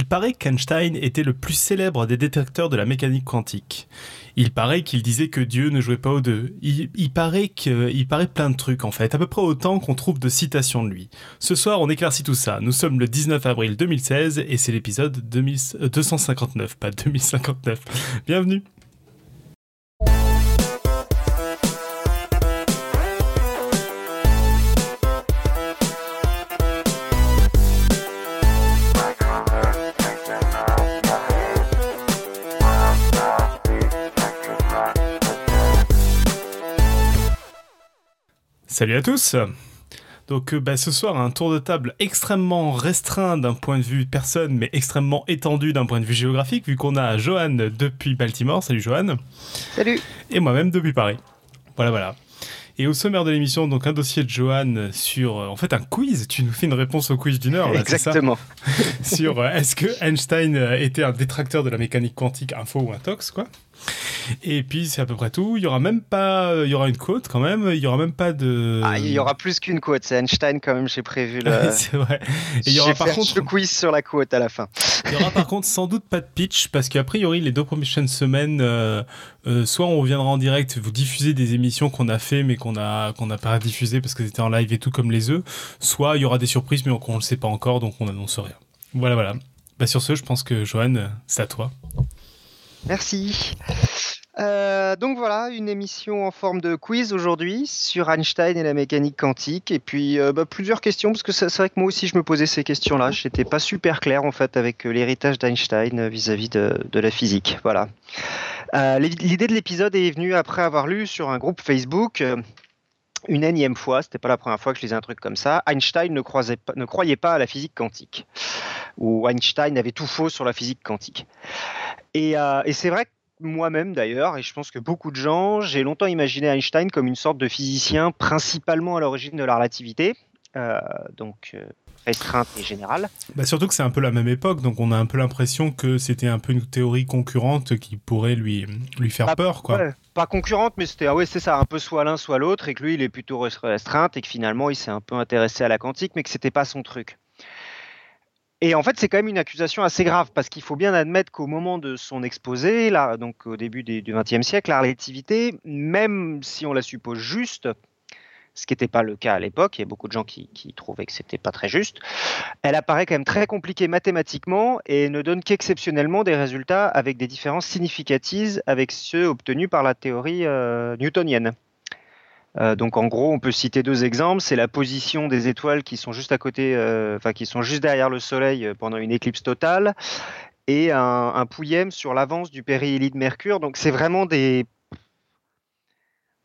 Il paraît qu'Einstein était le plus célèbre des détecteurs de la mécanique quantique. Il paraît qu'il disait que Dieu ne jouait pas aux deux. Il, paraît plein de trucs en fait, à peu près autant qu'on trouve de citations de lui. Ce soir, on éclaircit tout ça. Nous sommes le 19 avril 2016 et c'est l'épisode 259, pas 2059. Bienvenue. Salut à tous donc euh, bah, ce soir, un tour de table extrêmement restreint d'un point de vue personne, mais extrêmement étendu d'un point de vue géographique, vu qu'on a Johan depuis Baltimore. Salut Johan. Salut. Et moi-même depuis Paris. Voilà, voilà. Et au sommaire de l'émission, donc un dossier de Johan sur, euh, en fait, un quiz. Tu nous fais une réponse au quiz d'une heure. Exactement. sur euh, est-ce que Einstein était un détracteur de la mécanique quantique, info ou un tox, quoi? Et puis c'est à peu près tout. Il y aura même pas, il y aura une quote quand même. Il y aura même pas de. Ah, il y aura plus qu'une quote. C'est Einstein quand même. J'ai prévu le. c'est vrai. Et il y aura par contre le quiz sur la quote à la fin. il y aura par contre sans doute pas de pitch parce qu'a priori les deux prochaines semaines, euh, euh, soit on reviendra en direct, vous diffuser des émissions qu'on a fait mais qu'on a qu'on n'a pas diffusé parce que c'était en live et tout comme les œufs. Soit il y aura des surprises mais on, ne le sait pas encore donc on n'annonce rien. Voilà voilà. Bah sur ce, je pense que Johan, c'est à toi. Merci. Euh, donc voilà, une émission en forme de quiz aujourd'hui sur Einstein et la mécanique quantique. Et puis euh, bah, plusieurs questions, parce que c'est vrai que moi aussi je me posais ces questions-là. Je n'étais pas super clair en fait avec euh, l'héritage d'Einstein vis-à-vis de, la physique. Voilà. L'idée de l'épisode est venue après avoir lu sur un groupe Facebook une énième fois, c'était pas la première fois que je lisais un truc comme ça, Einstein ne, ne croyait pas à la physique quantique, ou Einstein avait tout faux sur la physique quantique. Et, et c'est vrai que moi-même d'ailleurs, et je pense que beaucoup de gens, j'ai longtemps imaginé Einstein comme une sorte de physicien principalement à l'origine de la relativité, euh, donc euh, restreinte et générale. Bah surtout que c'est un peu la même époque, donc on a un peu l'impression que c'était un peu une théorie concurrente qui pourrait lui, lui faire peur. Quoi. pas concurrente, mais c'était ah ouais, c'est ça, un peu soit l'un soit l'autre, et que lui il est plutôt restreinte, et que finalement il s'est un peu intéressé à la quantique, mais que c'était pas son truc. Et en fait, c'est quand même une accusation assez grave parce qu'il faut bien admettre qu'au moment de son exposé, là, donc au début du XXe siècle, la relativité, même si on la suppose juste, ce qui n'était pas le cas à l'époque, il y a beaucoup de gens qui, trouvaient que c'était pas très juste, elle apparaît quand même très compliquée mathématiquement et ne donne qu'exceptionnellement des résultats avec des différences significatives avec ceux obtenus par la théorie euh, newtonienne. Euh, donc en gros, on peut citer deux exemples. C'est la position des étoiles qui sont juste à côté, euh, enfin qui sont juste derrière le Soleil euh, pendant une éclipse totale, et un, un sur l'avance du périhélie de Mercure. Donc c'est vraiment des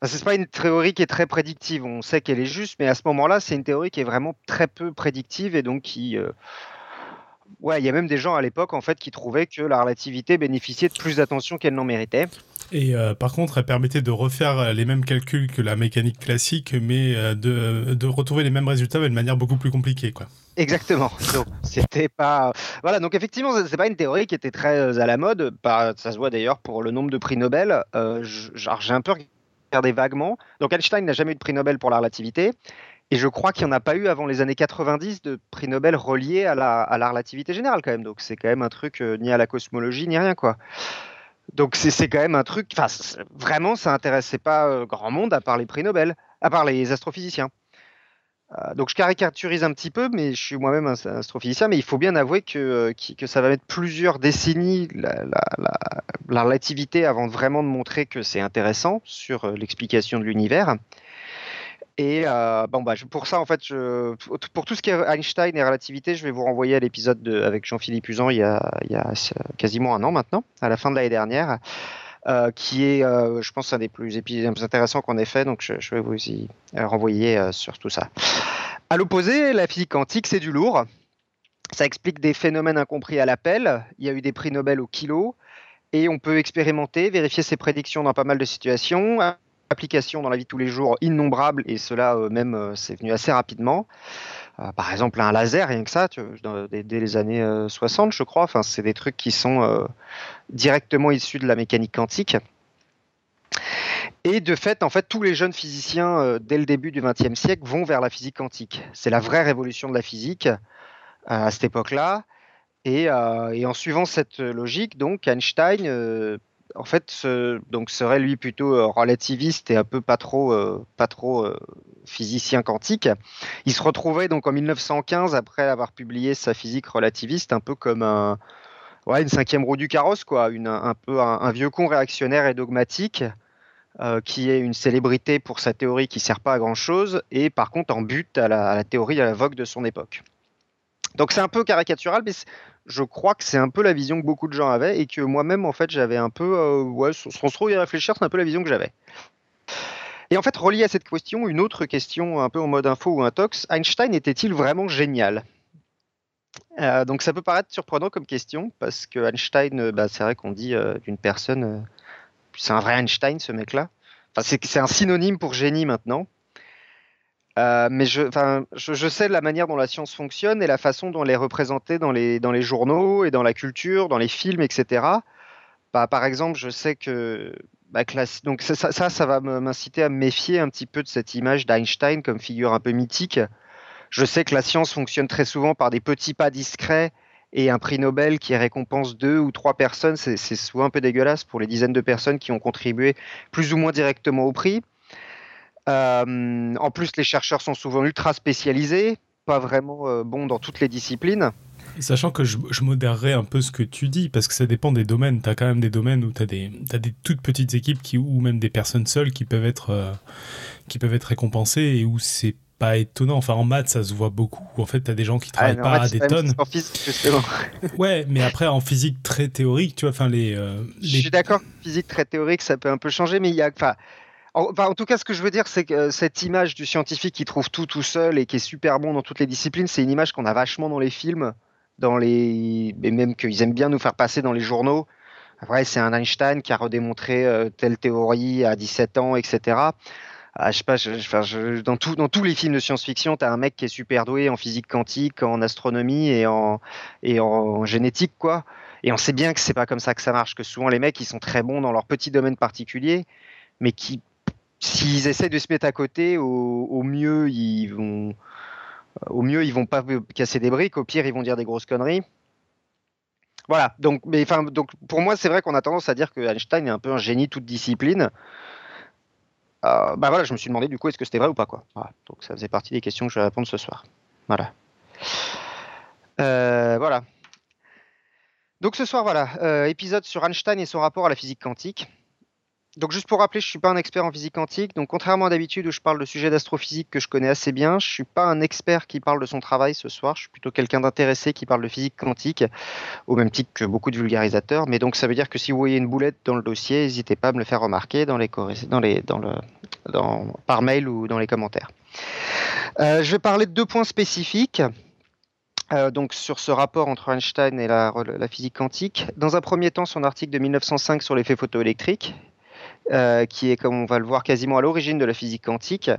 Ce c'est pas une théorie qui est très prédictive. On sait qu'elle est juste, mais à ce moment-là, c'est une théorie qui est vraiment très peu prédictive et donc qui, il y a même des gens à l'époque en fait qui trouvaient que la relativité bénéficiait de plus d'attention qu'elle n'en méritait. Et euh, par contre, elle permettait de refaire euh, les mêmes calculs que la mécanique classique, mais euh, de, de, retrouver les mêmes résultats mais de manière beaucoup plus compliquée, quoi. Exactement. Donc, c'était pas. Voilà. Donc, effectivement, c'est pas une théorie qui était très à la mode. Ça se voit d'ailleurs pour le nombre de prix Nobel. j'ai un peu regardé vaguement. Donc, Einstein n'a jamais eu de prix Nobel pour la relativité. Et je crois qu'il n'y en a pas eu avant les années 90 de prix Nobel reliés à la, à la relativité générale, quand même. Donc, c'est quand même un truc ni à la cosmologie, ni rien, quoi. Donc c'est quand même un truc. Enfin, vraiment, ça intéressait pas euh, grand monde à part les prix Nobel, à part les astrophysiciens. Euh, donc je caricaturise un petit peu, mais je suis moi-même un astrophysicien, mais il faut bien avouer que, euh, que, ça va mettre plusieurs décennies la, la relativité avant vraiment de montrer que c'est intéressant sur l'explication de l'univers. Et euh, bon, bah, pour ça, en fait, pour tout ce qui est Einstein et relativité, je vais vous renvoyer à l'épisode avec Jean-Philippe Usan il y, a, il y, a, quasiment un an maintenant, à la fin de l'année dernière, euh, qui est, euh, je pense, un des plus, plus intéressants qu'on ait fait. Donc, je, je, vais vous y renvoyer sur tout ça. À l'opposé, la physique quantique, c'est du lourd. Ça explique des phénomènes incompris à l'appel. Il y a eu des prix Nobel au kilo. Et on peut expérimenter, vérifier ses prédictions dans pas mal de situations applications dans la vie de tous les jours innombrables et cela euh, même euh, c'est venu assez rapidement. Euh, par exemple un laser, rien que ça, dès, les années 60 je crois, enfin, c'est des trucs qui sont directement issus de la mécanique quantique. Et de fait, en fait, tous les jeunes physiciens, dès le début du XXe siècle, vont vers la physique quantique. C'est la vraie révolution de la physique à cette époque-là. Et, en suivant cette logique, donc Einstein en fait, donc serait lui plutôt relativiste et un peu pas trop, pas trop physicien quantique. Il se retrouvait donc en 1915 après avoir publié sa physique relativiste, un peu comme une cinquième roue du carrosse, quoi, un, peu un, vieux con réactionnaire et dogmatique. Euh, qui est une célébrité pour sa théorie qui sert pas à grand chose, et par contre en but à la, théorie à la vogue de son époque. Donc c'est un peu caricatural, mais je crois que c'est un peu la vision que beaucoup de gens avaient, et que moi-même en fait j'avais un peu, euh, sans trop y réfléchir, c'est un peu la vision que j'avais. Et en fait, relié à cette question, une autre question un peu en mode info ou un tox, Einstein était-il vraiment génial? Euh, donc ça peut paraître surprenant comme question parce que Einstein, euh, bah, c'est vrai qu'on dit euh, d'une personne, c'est un vrai Einstein ce mec-là. Enfin, c'est un synonyme pour génie maintenant. Mais je, sais la manière dont la science fonctionne et la façon dont elle est représentée dans les, dans les journaux et dans la culture, dans les films, etc. Bah, par exemple, je sais que bah, donc ça, ça, ça va m'inciter à me méfier un petit peu de cette image d'Einstein comme figure un peu mythique je sais que la science fonctionne très souvent par des petits pas discrets et un prix Nobel qui récompense deux ou trois personnes, c'est souvent un peu dégueulasse pour les dizaines de personnes qui ont contribué plus ou moins directement au prix. Euh, en plus, les chercheurs sont souvent ultra spécialisés, pas vraiment euh, bons dans toutes les disciplines. Sachant que je, modérerai un peu ce que tu dis, parce que ça dépend des domaines. Tu as quand même des domaines où tu as, des, des toutes petites équipes qui, ou même des personnes seules qui peuvent être, euh, qui peuvent être récompensées et où c'est pas étonnant. Enfin, en maths, ça se voit beaucoup. En fait, tu as des gens qui ah, travaillent pas à des tonnes. En physique, justement. ouais, mais après, en physique très théorique, tu vois, enfin, les, euh, Je suis d'accord, physique très théorique, ça peut un peu changer, mais il y a. Enfin, en, en, tout cas, ce que je veux dire, c'est que euh, cette image du scientifique qui trouve tout tout seul et qui est super bon dans toutes les disciplines, c'est une image qu'on a vachement dans les films, dans les, et même qu'ils aiment bien nous faire passer dans les journaux. Après, c'est un Einstein qui a redémontré euh, telle théorie à 17 ans, etc ah, je sais pas, dans, tous les films de science-fiction, tu as un mec qui est super doué en physique quantique, en astronomie et en, et en génétique, quoi. Et on sait bien que c'est pas comme ça que ça marche, que souvent les mecs, ils sont très bons dans leur petit domaine particulier, mais qui, s'ils essaient de se mettre à côté, au, mieux, ils vont, vont pas casser des briques, au pire, ils vont dire des grosses conneries. Voilà. Donc, pour moi, c'est vrai qu'on a tendance à dire que Einstein est un peu un génie toute discipline. Euh, bah voilà, je me suis demandé du coup est-ce que c'était vrai ou pas quoi. donc ça faisait partie des questions que je vais répondre ce soir. Voilà. Euh, voilà. Donc ce soir, voilà, euh, épisode sur Einstein et son rapport à la physique quantique. Donc juste pour rappeler, je suis pas un expert en physique quantique. Donc contrairement à d'habitude où je parle de sujets d'astrophysique que je connais assez bien, je suis pas un expert qui parle de son travail ce soir. Je suis plutôt quelqu'un d'intéressé qui parle de physique quantique, au même titre que beaucoup de vulgarisateurs. Mais donc ça veut dire que si vous voyez une boulette dans le dossier, n'hésitez pas à me le faire remarquer dans les, dans les, dans le, dans, par mail ou dans les commentaires. Euh, je vais parler de deux points spécifiques. Euh, donc sur ce rapport entre Einstein et la, physique quantique. Dans un premier temps, son article de 1905 sur l'effet photoélectrique, euh, qui est, comme on va le voir, quasiment à l'origine de la physique quantique.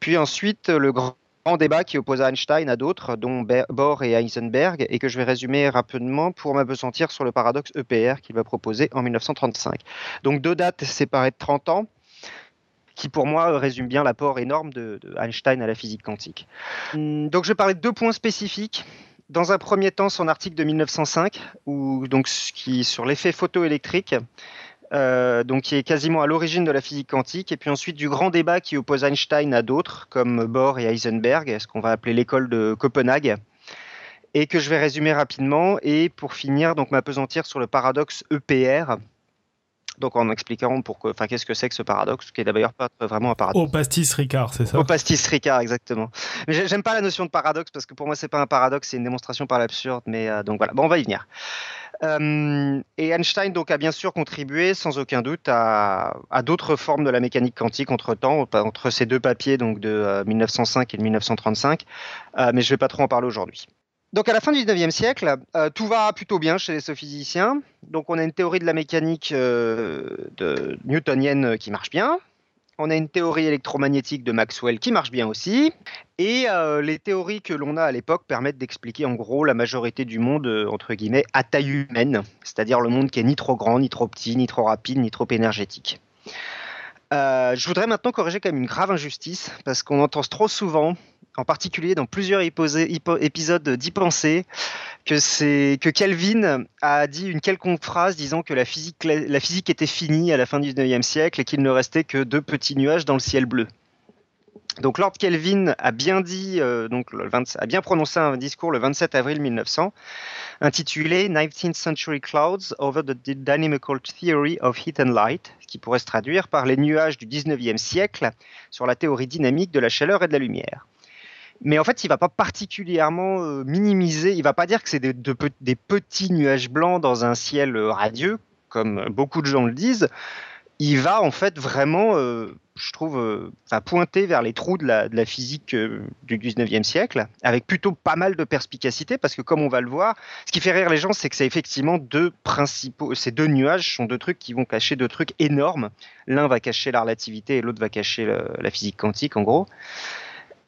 Puis ensuite, le grand débat qui oppose Einstein à d'autres, dont Bohr et Heisenberg, et que je vais résumer rapidement pour m'apesantir sur le paradoxe EPR qu'il va proposer en 1935. Donc deux dates séparées de 30 ans, qui pour moi résument bien l'apport énorme de, Einstein à la physique quantique. Hum, donc je vais parler de deux points spécifiques. Dans un premier temps, son article de 1905, où, donc, sur l'effet photoélectrique, euh, donc qui est quasiment à l'origine de la physique quantique, et puis ensuite du grand débat qui oppose Einstein à d'autres, comme Bohr et Heisenberg, ce qu'on va appeler l'école de Copenhague, et que je vais résumer rapidement, et pour finir, donc m'apesantir sur le paradoxe EPR, donc en expliquant pourquoi, enfin qu'est-ce que c'est que ce paradoxe, qui est d'ailleurs pas vraiment un paradoxe. Au pastis Ricard, c'est ça Au pastis Ricard, exactement. Mais j'aime pas la notion de paradoxe parce que pour moi c'est pas un paradoxe, c'est une démonstration par l'absurde. Mais euh, donc voilà, bon on va y venir. Euh, et Einstein donc a bien sûr contribué sans aucun doute à, d'autres formes de la mécanique quantique entre temps, entre ces deux papiers donc de 1905 euh, et de 1935, euh, mais je ne vais pas trop en parler aujourd'hui. Donc à la fin du 19e siècle, tout va plutôt bien chez les physiciens. Donc on a une théorie de la mécanique de newtonienne qui marche bien, on a une théorie électromagnétique de Maxwell qui marche bien aussi. Et euh, les théories que l'on a à l'époque permettent d'expliquer en gros la majorité du monde, euh, entre guillemets, à taille humaine, c'est-à-dire le monde qui est ni trop grand, ni trop petit, ni trop rapide, ni trop énergétique. Euh, je voudrais maintenant corriger quand même une grave injustice, parce qu'on entend trop souvent en particulier dans plusieurs épisodes d'Y penser, que c'est que Kelvin a dit une quelconque phrase disant que la physique, était finie à la fin du 19e siècle et qu'il ne restait que deux petits nuages dans le ciel bleu. Donc Lord Kelvin a bien euh, a bien prononcé un discours le 27 avril 1900, intitulé 19th Century Clouds over the Dynamical Theory of Heat and Light, qui pourrait se traduire par les nuages du 19e siècle sur la théorie dynamique de la chaleur et de la lumière. Mais en fait, il va pas particulièrement euh, minimiser, il va pas dire que c'est des, petits nuages blancs dans un ciel radieux, comme beaucoup de gens le disent. Il va en fait vraiment euh, je trouve, euh, pointer vers les trous de la, physique euh, du 19e siècle, avec plutôt pas mal de perspicacité, parce que comme on va le voir, ce qui fait rire les gens, c'est que c'est effectivement deux principaux, ces deux nuages sont deux trucs qui vont cacher deux trucs énormes. L'un va cacher la relativité et l'autre va cacher la physique quantique, en gros.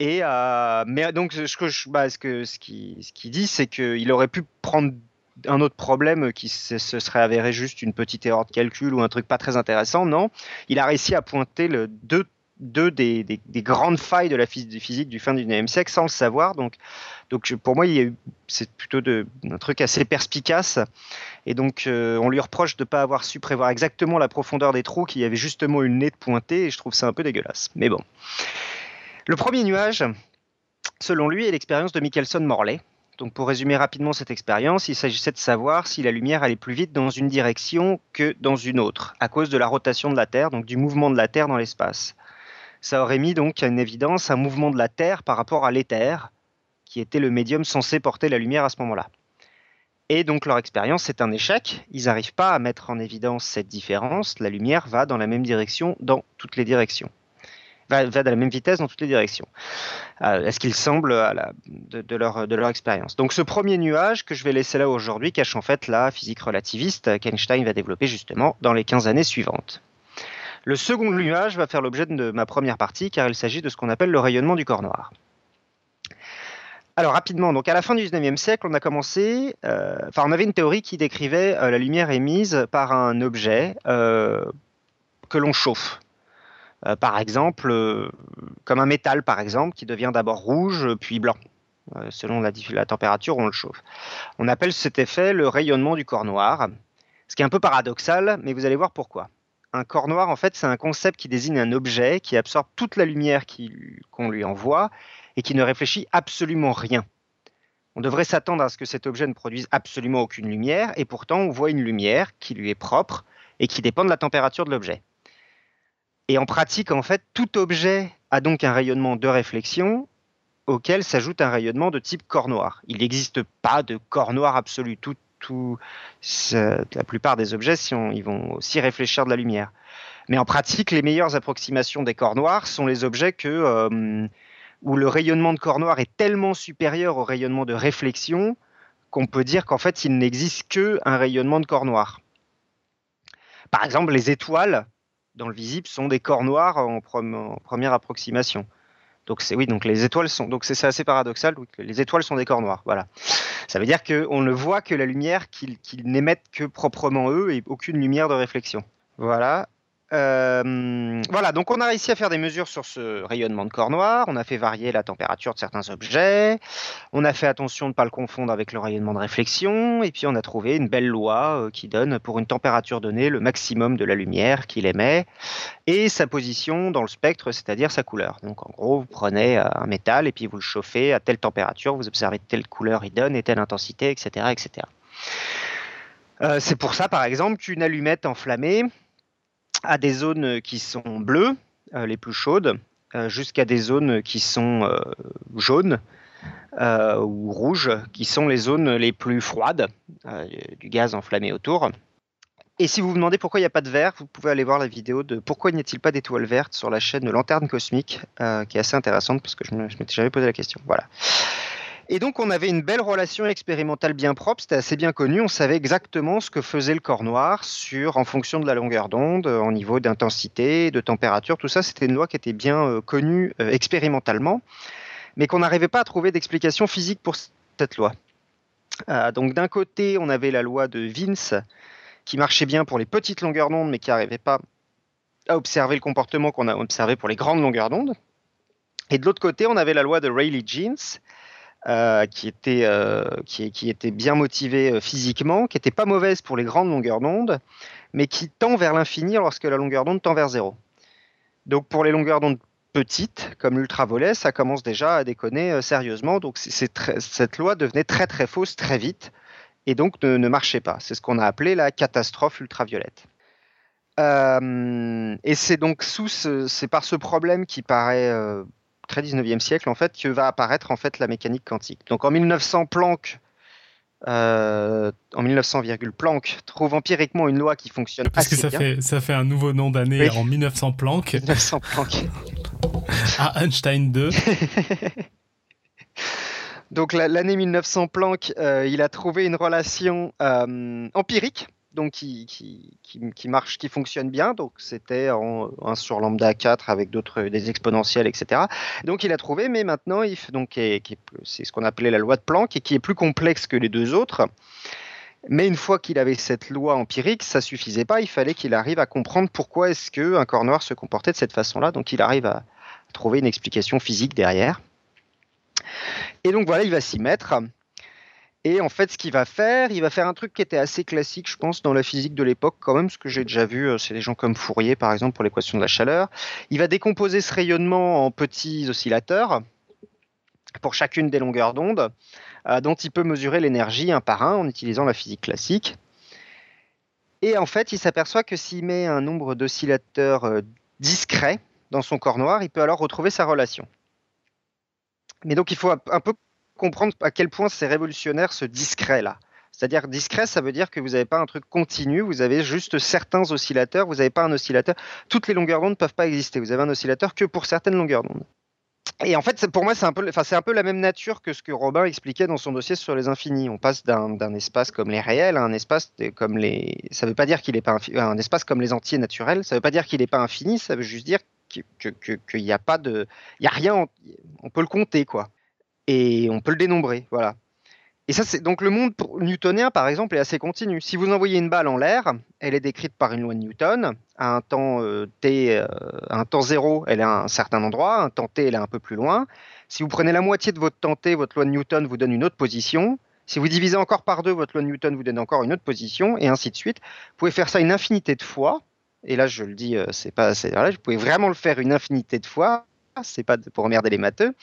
Euh, mais donc ce que je, bah, ce que ce qui ce qui dit, c'est qu'il aurait pu prendre un autre problème qui se serait avéré juste une petite erreur de calcul ou un truc pas très intéressant. Non, il a réussi à pointer deux, des, des, grandes failles de la physique du fin du 19e siècle sans le savoir. Donc, donc pour moi, c'est plutôt un truc assez perspicace. Et donc, euh, on lui reproche de ne pas avoir su prévoir exactement la profondeur des trous qui avait justement une nez de pointé. Et je trouve ça un peu dégueulasse. Mais bon. Le premier nuage, selon lui, est l'expérience de Michelson-Morley donc pour résumer rapidement cette expérience, il s'agissait de savoir si la lumière allait plus vite dans une direction que dans une autre, à cause de la rotation de la Terre, donc du mouvement de la Terre dans l'espace. Ça aurait mis donc à une évidence un mouvement de la Terre par rapport à l'éther, qui était le médium censé porter la lumière à ce moment-là. Et donc leur expérience est un échec, ils n'arrivent pas à mettre en évidence cette différence, la lumière va dans la même direction dans toutes les directions va, va la même vitesse dans toutes les directions. Euh, qu'il semble à la, de, leur, de leur expérience Donc ce premier nuage que je vais laisser là aujourd'hui cache en fait la physique relativiste qu'Einstein va développer justement dans les 15 années suivantes. Le second nuage va faire l'objet de ma première partie car il s'agit de ce qu'on appelle le rayonnement du corps noir. Alors rapidement, donc à la fin du 19e siècle, on a commencé, euh, enfin on avait une théorie qui décrivait euh, la lumière émise par un objet que l'on chauffe. Euh, par exemple, euh, comme un métal par exemple, qui devient d'abord rouge puis blanc. Euh, selon la, température, on le chauffe. On appelle cet effet le rayonnement du corps noir, ce qui est un peu paradoxal, mais vous allez voir pourquoi. Un corps noir, en fait, c'est un concept qui désigne un objet qui absorbe toute la lumière qu'on lui envoie et qui ne réfléchit absolument rien. On devrait s'attendre à ce que cet objet ne produise absolument aucune lumière, et pourtant on voit une lumière qui lui est propre et qui dépend de la température de l'objet. Et en pratique, en fait, tout objet a donc un rayonnement de réflexion auquel s'ajoute un rayonnement de type corps noir. Il n'existe pas de corps noir absolu. Tout, la plupart des objets, si ils vont aussi réfléchir de la lumière. Mais en pratique, les meilleures approximations des corps noirs sont les objets que, euh, où le rayonnement de corps noir est tellement supérieur au rayonnement de réflexion qu'on peut dire qu'en fait, il n'existe qu'un rayonnement de corps noir. Par exemple, les étoiles dans le visible sont des corps noirs en, première approximation. Donc c'est oui, donc les étoiles sont donc c'est assez paradoxal. les étoiles sont des corps noirs. Voilà. Ça veut dire qu'on ne voit que la lumière qu'ils n'émettent que proprement eux et aucune lumière de réflexion. Voilà. Euh, voilà, donc on a réussi à faire des mesures sur ce rayonnement de corps noir, on a fait varier la température de certains objets, on a fait attention de ne pas le confondre avec le rayonnement de réflexion, et puis on a trouvé une belle loi euh, qui donne pour une température donnée le maximum de la lumière qu'il émet et sa position dans le spectre, c'est-à-dire sa couleur. Donc en gros, vous prenez euh, un métal et puis vous le chauffez à telle température, vous observez telle couleur il donne et telle intensité, etc. etc. c'est pour ça, par exemple, qu'une allumette enflammée, à des zones qui sont bleues, euh, les plus chaudes, euh, jusqu'à des zones qui sont euh, jaunes ou rouges, qui sont les zones les plus froides, du gaz enflammé autour. Et si vous vous demandez pourquoi il n'y a pas de vert, vous pouvez aller voir la vidéo de Pourquoi n'y a-t-il pas d'étoiles vertes sur la chaîne Lanterne Cosmique, qui est assez intéressante parce que je m'étais jamais posé la question. Voilà. Et donc, on avait une belle relation expérimentale bien propre, c'était assez bien connu. On savait exactement ce que faisait le corps noir sur, en fonction de la longueur d'onde, euh, en niveau d'intensité, de température, tout ça. C'était une loi qui était bien euh, connue euh, expérimentalement, mais qu'on n'arrivait pas à trouver d'explication physique pour cette loi. donc, d'un côté, on avait la loi de Vince qui marchait bien pour les petites longueurs d'onde, mais qui n'arrivait pas à observer le comportement qu'on a observé pour les grandes longueurs d'onde. Et de l'autre côté, on avait la loi de Rayleigh-Jeans, euh, qui, était, euh, qui, était bien motivée euh, physiquement, qui n'était pas mauvaise pour les grandes longueurs d'onde, mais qui tend vers l'infini lorsque la longueur d'onde tend vers zéro. Donc pour les longueurs d'onde petites, comme l'ultraviolet, ça commence déjà à déconner sérieusement. Donc cette loi devenait très très fausse très vite et donc ne, ne marchait pas. C'est ce qu'on a appelé la catastrophe ultraviolette. et c'est donc sous c'est par ce problème qui paraît très 19e siècle, en fait, que va apparaître en fait la mécanique quantique. Donc en 1900, Planck, euh, en 1900, Planck trouve empiriquement une loi qui fonctionne Parce que ça fait ça fait un nouveau nom d'année en 1900 Planck. 1900 Planck. à Einstein 2. Donc l'année 1900 Planck, euh, il a trouvé une relation euh, empirique donc qui, qui, marche, qui fonctionne bien. Donc c'était 1 sur lambda 4 avec d'autres des exponentielles, etc. Donc il a trouvé, mais maintenant il donc c'est ce qu'on appelait la loi de Planck et qui est plus complexe que les deux autres. Mais une fois qu'il avait cette loi empirique, ça suffisait pas. Il fallait qu'il arrive à comprendre pourquoi est-ce que un corps noir se comportait de cette façon-là. Donc il arrive à trouver une explication physique derrière. Et donc voilà, il va s'y mettre. Et en fait, ce qu'il va faire, il va faire un truc qui était assez classique, je pense, dans la physique de l'époque, quand même, ce que j'ai déjà vu, euh, c'est des gens comme Fourier, par exemple, pour l'équation de la chaleur. Il va décomposer ce rayonnement en petits oscillateurs pour chacune des longueurs d'onde, euh, dont il peut mesurer l'énergie un par un en utilisant la physique classique. Et en fait, il s'aperçoit que s'il met un nombre d'oscillateurs euh, discret dans son corps noir, il peut alors retrouver sa relation. Mais donc, il faut un peu comprendre à quel point c'est révolutionnaire ce discret-là. C'est-à-dire discret, ça veut dire que vous n'avez pas un truc continu, vous avez juste certains oscillateurs, vous n'avez pas un oscillateur. Toutes les longueurs d'onde ne peuvent pas exister, vous avez un oscillateur que pour certaines longueurs d'onde. Et en fait, pour moi, c'est un, peu, enfin, un peu la même nature que ce que Robin expliquait dans son dossier sur les infinis. On passe d'un espace comme les réels à un espace comme les. Ça veut pas dire qu'il n'est pas un espace comme les entiers naturels. Ça ne veut pas dire qu'il n'est pas infini. Ça veut juste dire qu'il n'y a pas de, il y a rien. On peut le compter, quoi et on peut le dénombrer. Voilà. Et ça, c'est donc le monde newtonien, par exemple, est assez continu. Si vous envoyez une balle en l'air, elle est décrite par une loi de Newton. À un temps euh, t, euh, un temps zéro, elle est à un certain endroit. Un temps t, elle est un peu plus loin. Si vous prenez la moitié de votre temps t, votre loi de Newton vous donne une autre position. Si vous divisez encore par deux, votre loi de Newton vous donne encore une autre position, et ainsi de suite. Vous pouvez faire ça une infinité de fois. Et là, je le dis, euh, c'est pas, vous pouvez vraiment le faire une infinité de fois. C'est pas pour emmerder les matheux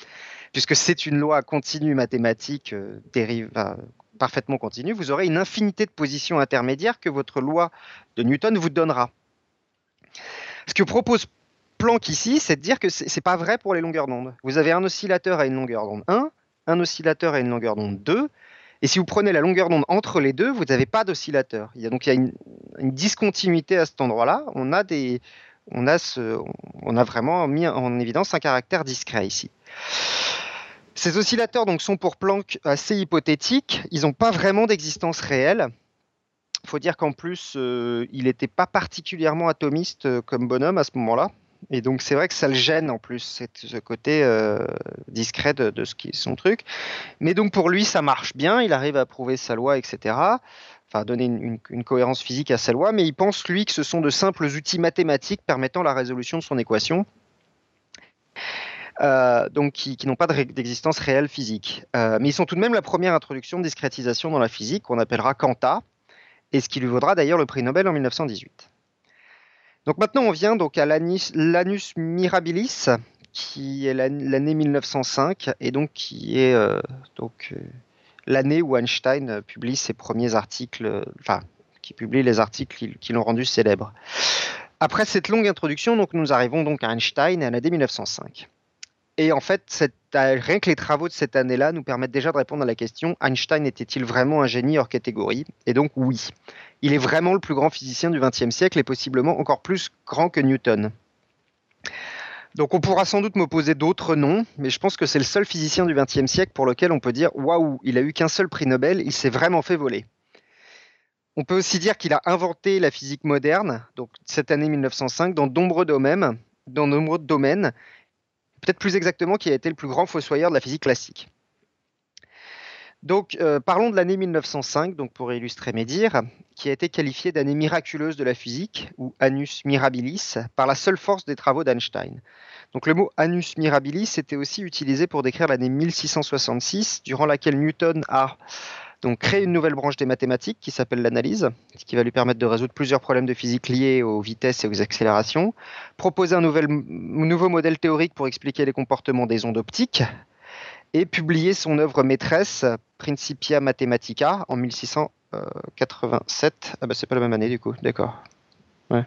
puisque c'est une loi continue mathématique euh, dérive, parfaitement continue, vous aurez une infinité de positions intermédiaires que votre loi de Newton vous donnera. Ce que propose Planck ici, c'est de dire que ce n'est pas vrai pour les longueurs d'onde. Vous avez un oscillateur à une longueur d'onde 1, un oscillateur à une longueur d'onde 2, et si vous prenez la longueur d'onde entre les deux, vous n'avez pas d'oscillateur. Il y a donc il y a une, une discontinuité à cet endroit-là. On a des, on a ce, on a vraiment mis en évidence un caractère discret ici. Ces oscillateurs donc, sont pour Planck assez hypothétiques, ils n'ont pas vraiment d'existence réelle. Il faut dire qu'en plus, euh, il n'était pas particulièrement atomiste euh, comme bonhomme à ce moment-là. Et donc c'est vrai que ça le gêne en plus, ce côté euh, discret de, son truc. Mais donc pour lui, ça marche bien, il arrive à prouver sa loi, etc. Enfin, donner une, cohérence physique à sa loi, mais il pense, lui, que ce sont de simples outils mathématiques permettant la résolution de son équation. Euh, donc qui, n'ont pas d'existence réelle physique. Euh, mais ils sont tout de même la première introduction de discrétisation dans la physique qu'on appellera quanta, et ce qui lui vaudra d'ailleurs le prix Nobel en 1918. Donc maintenant on vient donc à l'anus mirabilis, qui est l'année 1905, et donc qui est euh, donc l'année où Einstein publie ses premiers articles, enfin qui publie les articles qui, l'ont rendu célèbre. Après cette longue introduction, donc, nous arrivons donc à Einstein et à l'année 1905. Et en fait, euh, rien que les travaux de cette année-là nous permettent déjà de répondre à la question Einstein était-il vraiment un génie hors catégorie? Et donc oui, il est vraiment le plus grand physicien du XXe siècle et possiblement encore plus grand que Newton. Donc on pourra sans doute m'opposer d'autres noms, mais je pense que c'est le seul physicien du XXe siècle pour lequel on peut dire waouh, il a eu qu'un seul prix Nobel, il s'est vraiment fait voler. On peut aussi dire qu'il a inventé la physique moderne, donc cette année 1905, dans nombreux nombreux domaines, peut-être plus exactement, qui a été le plus grand fossoyeur de la physique classique. Donc, euh, parlons de l'année 1905, donc pour illustrer mes dires, qui a été qualifiée d'année miraculeuse de la physique, ou annus mirabilis, par la seule force des travaux d'Einstein. Donc, le mot annus mirabilis était aussi utilisé pour décrire l'année 1666, durant laquelle Newton a donc créé une nouvelle branche des mathématiques qui s'appelle l'analyse, ce qui va lui permettre de résoudre plusieurs problèmes de physique liés aux vitesses et aux accélérations, proposer un nouveau modèle théorique pour expliquer les comportements des ondes optiques, et publier son œuvre maîtresse, Principia Mathematica, en 1687. Ah bah c'est pas la même année du coup, d'accord. Ouais.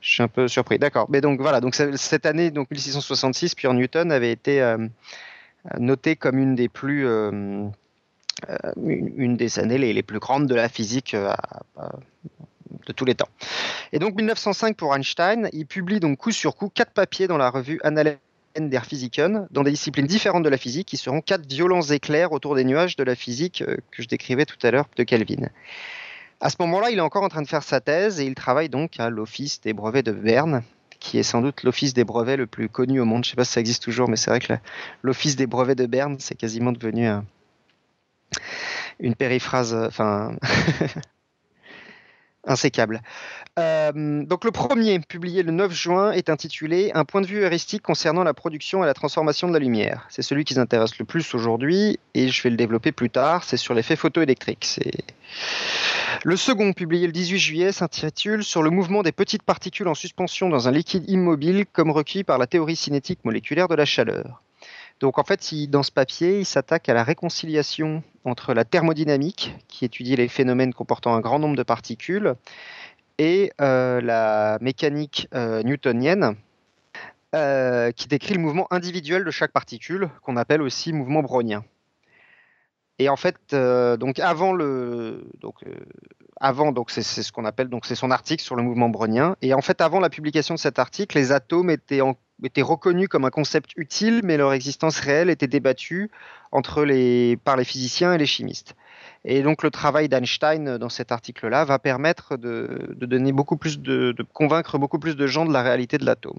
Je suis un peu surpris. D'accord. Mais donc voilà, donc cette année, donc 1666, Pierre Newton avait été euh, noté comme une des plus euh, euh, une, des années les, plus grandes de la physique de tous les temps. Et donc 1905 pour Einstein, il publie donc coup sur coup quatre papiers dans la revue Annalen der Physiken dans des disciplines différentes de la physique qui seront quatre violents éclairs autour des nuages de la physique euh, que je décrivais tout à l'heure de Kelvin. À ce moment-là, il est encore en train de faire sa thèse et il travaille donc à l'Office des brevets de Berne, qui est sans doute l'office des brevets le plus connu au monde. Je ne sais pas si ça existe toujours, mais c'est vrai que l'Office des brevets de Berne, c'est quasiment devenu une périphrase, enfin, insécable. Euh, donc le premier, publié le 9 juin, est intitulé Un point de vue heuristique concernant la production et la transformation de la lumière. C'est celui qui nous intéresse le plus aujourd'hui et je vais le développer plus tard. C'est sur l'effet photoélectrique. Le second, publié le 18 juillet, s'intitule Sur le mouvement des petites particules en suspension dans un liquide immobile comme requis par la théorie cinétique moléculaire de la chaleur. Donc en fait, dans ce papier, il s'attaque à la réconciliation entre la thermodynamique, qui étudie les phénomènes comportant un grand nombre de particules, et euh, la mécanique euh, newtonienne, euh, qui décrit le mouvement individuel de chaque particule, qu'on appelle aussi mouvement brownien. Et en fait, donc avant le, donc avant donc c'est ce qu'on appelle donc c'est son article sur le mouvement brownien. Et en fait, avant la publication de cet article, les atomes étaient en étaient reconnus comme un concept utile, mais leur existence réelle était débattue entre les, par les physiciens et les chimistes. Et donc le travail d'Einstein dans cet article-là va permettre de, donner beaucoup plus de, convaincre beaucoup plus de gens de la réalité de l'atome.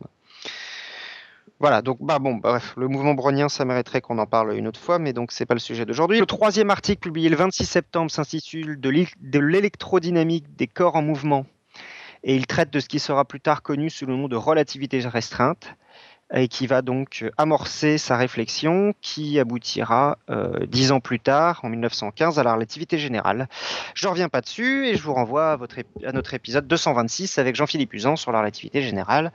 Voilà, donc bah bon, bref, le mouvement brownien, ça mériterait qu'on en parle une autre fois, mais donc c'est pas le sujet d'aujourd'hui. Le troisième article publié le 26 septembre s'intitule De l'électrodynamique des corps en mouvement et il traite de ce qui sera plus tard connu sous le nom de relativité restreinte et qui va donc amorcer sa réflexion qui aboutira euh, dix ans plus tard, en 1915, à la relativité générale. Je ne reviens pas dessus et je vous renvoie à, votre, à notre épisode 226 avec Jean-Philippe Usan sur la relativité générale.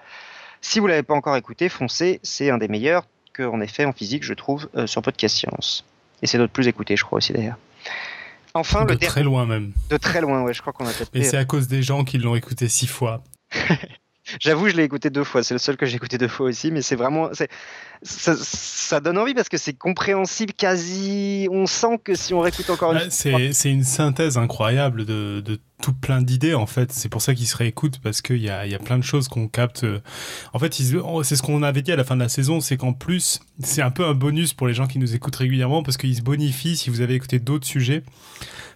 Si vous ne l'avez pas encore écouté, foncez, c'est un des meilleurs qu'on ait fait en physique, je trouve, euh, sur Podcast Science. Et c'est notre plus écouté, je crois aussi d'ailleurs. Enfin, de très loin même. De très loin, ouais, je crois qu'on a peut-être. Mais c'est à cause des gens qui l'ont écouté six fois. J'avoue, je l'ai écouté deux fois. C'est le seul que j'ai écouté deux fois aussi, mais c'est vraiment, ça, ça, donne envie parce que c'est compréhensible quasi. On sent que si on réécoute encore une fois. C'est une synthèse incroyable de, de tout plein d'idées en fait. C'est pour ça qu'ils se réécoutent parce qu'il y a, y a plein de choses qu'on capte. En fait, oh, c'est ce qu'on avait dit à la fin de la saison, c'est qu'en plus, c'est un peu un bonus pour les gens qui nous écoutent régulièrement parce qu'ils se bonifient si vous avez écouté d'autres sujets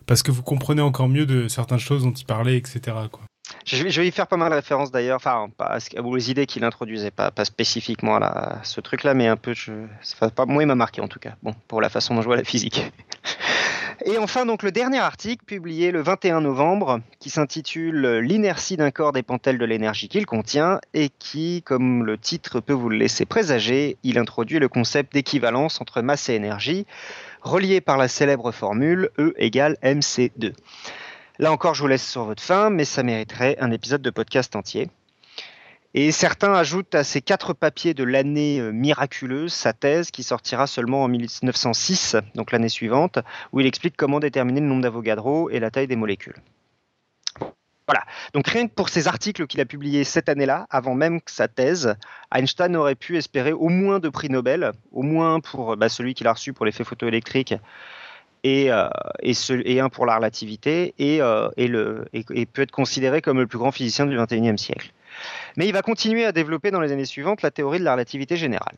parce que vous comprenez encore mieux de certaines choses dont ils parlaient, etc. Quoi. Je vais, y faire pas mal de références d'ailleurs, enfin, pas aux idées qu'il introduisait, pas, spécifiquement à, ce truc-là, mais un peu, moi, il m'a marqué en tout cas, bon, pour la façon dont je vois la physique. Et enfin, donc, le dernier article publié le 21 novembre, qui s'intitule L'inertie d'un corps dépend-elle de l'énergie qu'il contient, et qui, comme le titre peut vous le laisser présager, il introduit le concept d'équivalence entre masse et énergie, relié par la célèbre formule E égale mc2. Là encore, je vous laisse sur votre faim, mais ça mériterait un épisode de podcast entier. Et certains ajoutent à ces quatre papiers de l'année euh, miraculeuse sa thèse qui sortira seulement en 1906, donc l'année suivante, où il explique comment déterminer le nombre d'Avogadro et la taille des molécules. Voilà. Donc rien que pour ces articles qu'il a publiés cette année-là, avant même sa thèse, Einstein aurait pu espérer au moins deux prix Nobel, au moins pour bah, celui qu'il a reçu pour l'effet photoélectrique et, euh, et, un pour la relativité et, euh, et, peut être considéré comme le plus grand physicien du XXIe siècle. Mais il va continuer à développer dans les années suivantes la théorie de la relativité générale.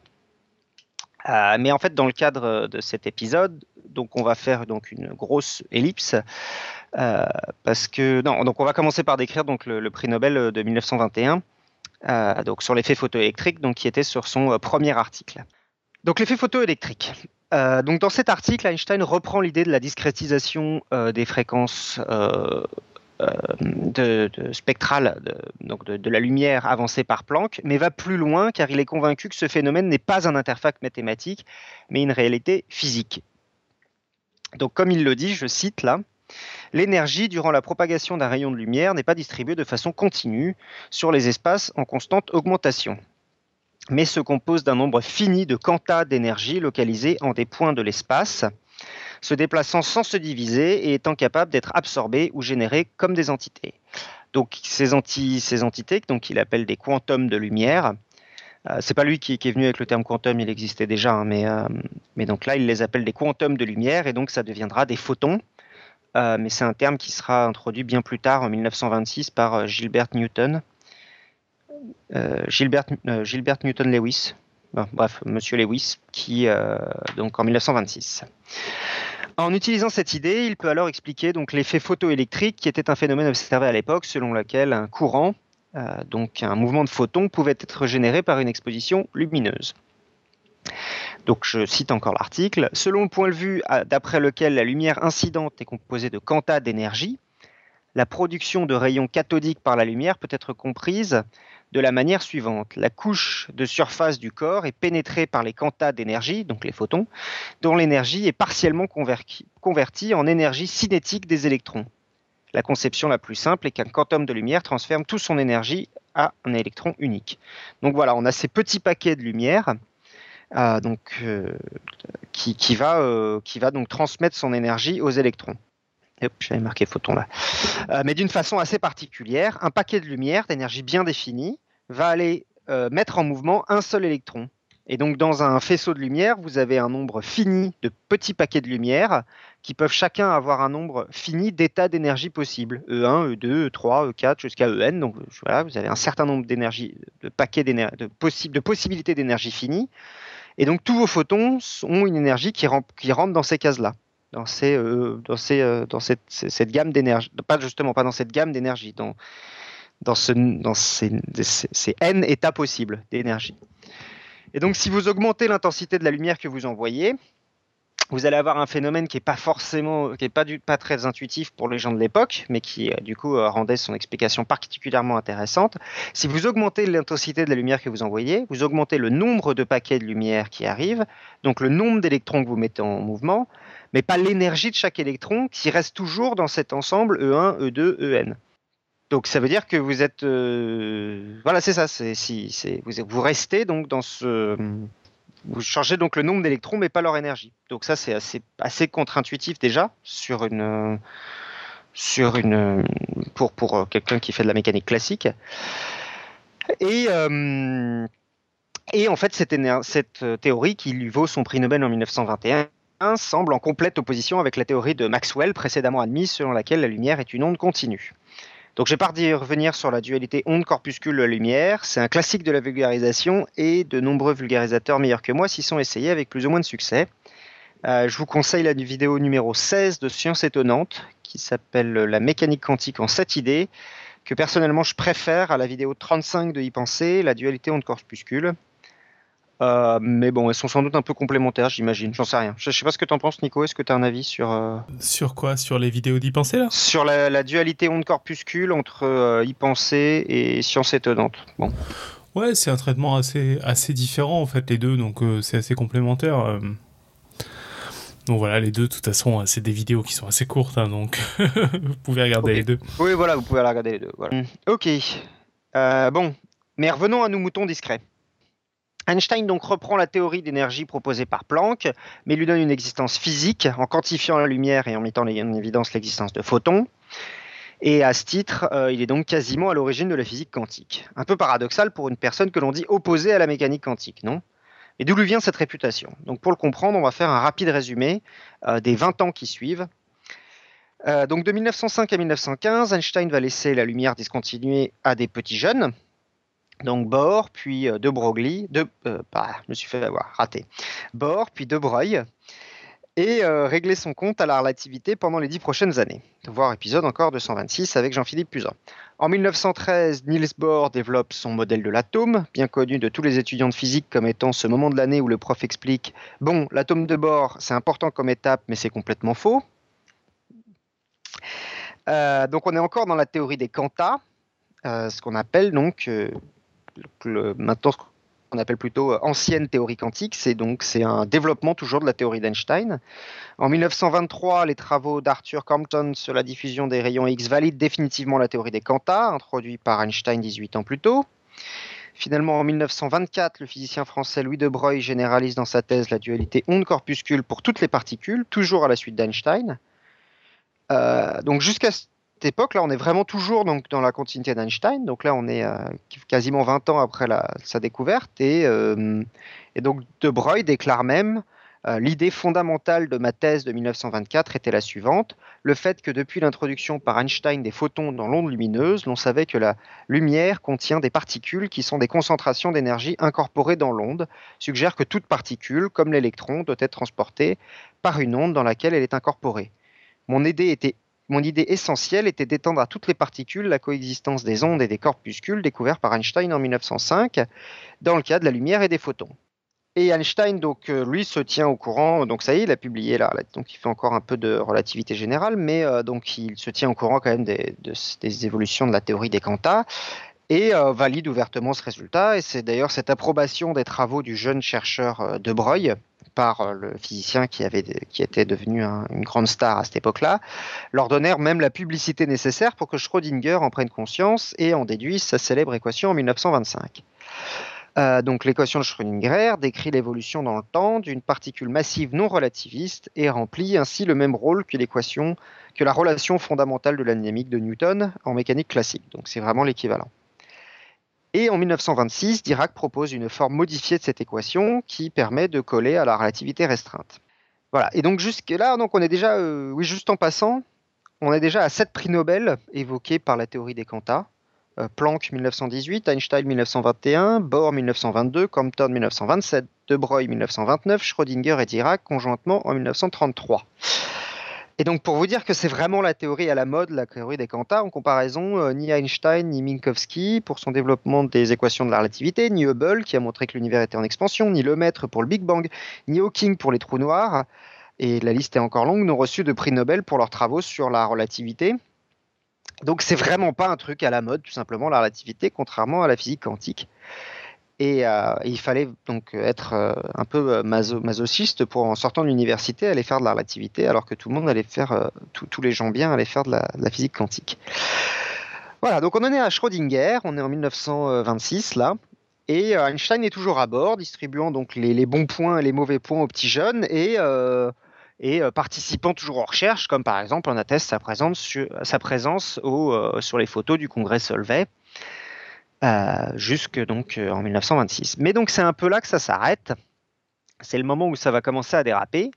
Euh, mais en fait, dans le cadre de cet épisode, donc on va faire donc une grosse ellipse parce que non, donc on va commencer par décrire donc le, prix Nobel de 1921, donc sur l'effet photoélectrique, donc qui était sur son premier article. Donc l'effet photoélectrique. Donc dans cet article, Einstein reprend l'idée de la discrétisation des fréquences de, spectrale de, de, la lumière avancée par Planck, mais va plus loin car il est convaincu que ce phénomène n'est pas un interface mathématique, mais une réalité physique. Donc comme il le dit, je cite là, L'énergie durant la propagation d'un rayon de lumière n'est pas distribuée de façon continue sur les espaces en constante augmentation, mais se compose d'un nombre fini de quantas d'énergie localisés en des points de l'espace, se déplaçant sans se diviser et étant capables d'être absorbés ou générés comme des entités. Donc ces, entités, donc il appelle des quantums de lumière, euh, c'est pas lui qui, est venu avec le terme quantum, il existait déjà, hein, mais, euh, mais donc là il les appelle des quantums de lumière et donc ça deviendra des photons. Euh, mais c'est un terme qui sera introduit bien plus tard en 1926 par Gilbert Newton. Gilbert, Gilbert Newton Lewis, bref, Monsieur Lewis, qui donc en 1926. En utilisant cette idée, il peut alors expliquer donc l'effet photoélectrique, qui était un phénomène observé à l'époque, selon lequel un courant, euh, donc un mouvement de photons, pouvait être généré par une exposition lumineuse. Donc je cite encore l'article. Selon le point de vue d'après lequel la lumière incidente est composée de quantas d'énergie, la production de rayons cathodiques par la lumière peut être comprise de la manière suivante. La couche de surface du corps est pénétrée par les quantas d'énergie, donc les photons, dont l'énergie est partiellement convertie en énergie cinétique des électrons. La conception la plus simple est qu'un quantum de lumière transforme toute son énergie à un électron unique. Donc voilà, on a ces petits paquets de lumière euh, donc, euh, qui, va, euh, qui va donc transmettre son énergie aux électrons. J'avais marqué photon là. mais d'une façon assez particulière, un paquet de lumière d'énergie bien définie va aller euh, mettre en mouvement un seul électron. Et donc dans un faisceau de lumière, vous avez un nombre fini de petits paquets de lumière qui peuvent chacun avoir un nombre fini d'états d'énergie possibles. E1, E2, E3, E4 jusqu'à En. Donc voilà, vous avez un certain nombre d'énergie, de paquets de, de possibilités d'énergie finie. Et donc tous vos photons ont une énergie qui, rentre dans ces cases-là, dans, ces, euh, dans, ces, euh, dans cette, gamme d'énergie. Pas justement, pas dans cette gamme d'énergie, dans, ce, dans ces, ces, n états possibles d'énergie. Et donc, si vous augmentez l'intensité de la lumière que vous envoyez, vous allez avoir un phénomène qui n'est pas forcément, qui est pas, du, pas très intuitif pour les gens de l'époque, mais qui euh, du coup euh, rendait son explication particulièrement intéressante. Si vous augmentez l'intensité de la lumière que vous envoyez, vous augmentez le nombre de paquets de lumière qui arrivent, donc le nombre d'électrons que vous mettez en mouvement, mais pas l'énergie de chaque électron qui reste toujours dans cet ensemble E1, E2, En. Donc ça veut dire que vous êtes, euh, voilà, c'est ça. Vous, restez donc dans ce, vous changez donc le nombre d'électrons, mais pas leur énergie. Donc ça c'est assez, contre-intuitif déjà sur une, pour euh, quelqu'un qui fait de la mécanique classique. Et euh, en fait cette théorie qui lui vaut son prix Nobel en 1921 semble en complète opposition avec la théorie de Maxwell précédemment admise selon laquelle la lumière est une onde continue. Donc je vais pas revenir sur la dualité onde-corpuscule-lumière. C'est un classique de la vulgarisation et de nombreux vulgarisateurs meilleurs que moi s'y sont essayés avec plus ou moins de succès. Euh, je vous conseille la vidéo numéro 16 de Science étonnante qui s'appelle La mécanique quantique en 7 idées, que personnellement je préfère à la vidéo 35 de Y penser, la dualité onde-corpuscule. Euh, mais bon, elles sont sans doute un peu complémentaires, j'imagine. J'en sais rien. Je, sais pas ce que tu en penses, Nico. Est-ce que tu as un avis sur. Euh, sur quoi? Sur les vidéos d'y penser, là? Sur la, dualité onde-corpuscule entre euh, y penser et science étonnante. Bon. Ouais, c'est un traitement assez, assez différent, en fait, les deux. Donc, c'est assez complémentaire. Donc voilà, les deux, de toute façon, c'est des vidéos qui sont assez courtes, hein, donc vous pouvez regarder les deux. Oui, voilà, vous pouvez regarder les deux. Voilà. Ok. bon, mais revenons à nos moutons discrets. Einstein donc reprend la théorie d'énergie proposée par Planck, mais lui donne une existence physique en quantifiant la lumière et en mettant en évidence l'existence de photons. Et à ce titre, euh, il est donc quasiment à l'origine de la physique quantique. Un peu paradoxal pour une personne que l'on dit opposée à la mécanique quantique, non? Mais d'où lui vient cette réputation? Donc pour le comprendre, on va faire un rapide résumé euh, des 20 ans qui suivent. Euh, donc de 1905 à 1915, Einstein va laisser la lumière discontinuée à des petits jeunes, donc Bohr, puis euh, De Broglie, de, euh, je me suis fait avoir, raté. Bohr, puis De Broglie. et régler son compte à la relativité pendant les dix prochaines années. Voir épisode encore 226 avec Jean-Philippe Puzin. En 1913, Niels Bohr développe son modèle de l'atome, bien connu de tous les étudiants de physique comme étant ce moment de l'année où le prof explique Bon, l'atome de Bohr, c'est important comme étape, mais c'est complètement faux. Euh, donc on est encore dans la théorie des quantas, euh, ce qu'on appelle donc euh, maintenant ce qu'on appelle plutôt ancienne théorie quantique. C'est donc c'est un développement toujours de la théorie d'Einstein. En 1923, les travaux d'Arthur Compton sur la diffusion des rayons X valident définitivement la théorie des quantas, introduite par Einstein 18 ans plus tôt. Finalement, en 1924, le physicien français Louis de Broglie généralise dans sa thèse la dualité onde-corpuscule pour toutes les particules, toujours à la suite d'Einstein. Euh, donc jusqu'à cette époque, là, on est vraiment toujours donc, dans la continuité d'Einstein. Donc là, on est euh, quasiment 20 ans après sa découverte. Et, euh, et, donc De Broglie déclare même L'idée fondamentale de ma thèse de 1924 était la suivante le fait que depuis l'introduction par Einstein des photons dans l'onde lumineuse, l'on savait que la lumière contient des particules qui sont des concentrations d'énergie incorporées dans l'onde, suggère que toute particule, comme l'électron, doit être transportée par une onde dans laquelle elle est incorporée. Mon idée, essentielle était d'étendre à toutes les particules la coexistence des ondes et des corpuscules découverts par Einstein en 1905 dans le cas de la lumière et des photons. Et Einstein, donc, euh, lui, se tient au courant. Donc, ça y est, il a publié là. donc, il fait encore un peu de relativité générale, mais euh, donc, il se tient au courant quand même des, évolutions de la théorie des quantas et euh, valide ouvertement ce résultat. Et c'est d'ailleurs cette approbation des travaux du jeune chercheur De Broglie par euh, le physicien qui, était devenu une grande star à cette époque-là, leur donnèrent même la publicité nécessaire pour que Schrödinger en prenne conscience et en déduise sa célèbre équation en 1925. Euh, donc l'équation de Schrödinger décrit l'évolution dans le temps d'une particule massive non relativiste et remplit ainsi le même rôle que l'équation que la relation fondamentale de la dynamique de Newton en mécanique classique. Donc c'est vraiment l'équivalent. Et en 1926, Dirac propose une forme modifiée de cette équation qui permet de coller à la relativité restreinte. Voilà. Et donc jusque-là, on est déjà, euh, oui, juste en passant, on est déjà à 7 prix Nobel évoqués par la théorie des quantas. Euh, Planck 1918, Einstein 1921, Bohr 1922, Compton 1927, De Broglie 1929, Schrödinger et Dirac conjointement en 1933. Et donc, pour vous dire que c'est vraiment la théorie à la mode, la théorie des quantas, en comparaison, euh, ni Einstein ni Minkowski pour son développement des équations de la relativité, ni Hubble qui a montré que l'univers était en expansion, ni Lemaître pour le Big Bang, ni Hawking pour les trous noirs, et la liste est encore longue, n'ont reçu de prix Nobel pour leurs travaux sur la relativité. Donc, c'est vraiment pas un truc à la mode, tout simplement, la relativité, contrairement à la physique quantique. Et euh, il fallait donc être euh, un peu euh, masochiste pour, en sortant de l'université, aller faire de la relativité, alors que tout le monde allait faire, tous les gens bien allaient faire de la, physique quantique. Voilà, donc on en est à Schrödinger, on est en 1926 là, et Einstein est toujours à bord, distribuant donc les, bons points et les mauvais points aux petits jeunes et, participant toujours aux recherches, comme par exemple on atteste sa présence sur les photos du congrès Solvay. Euh, jusque donc euh, en 1926. Mais donc c'est un peu là que ça s'arrête. C'est le moment où ça va commencer à déraper.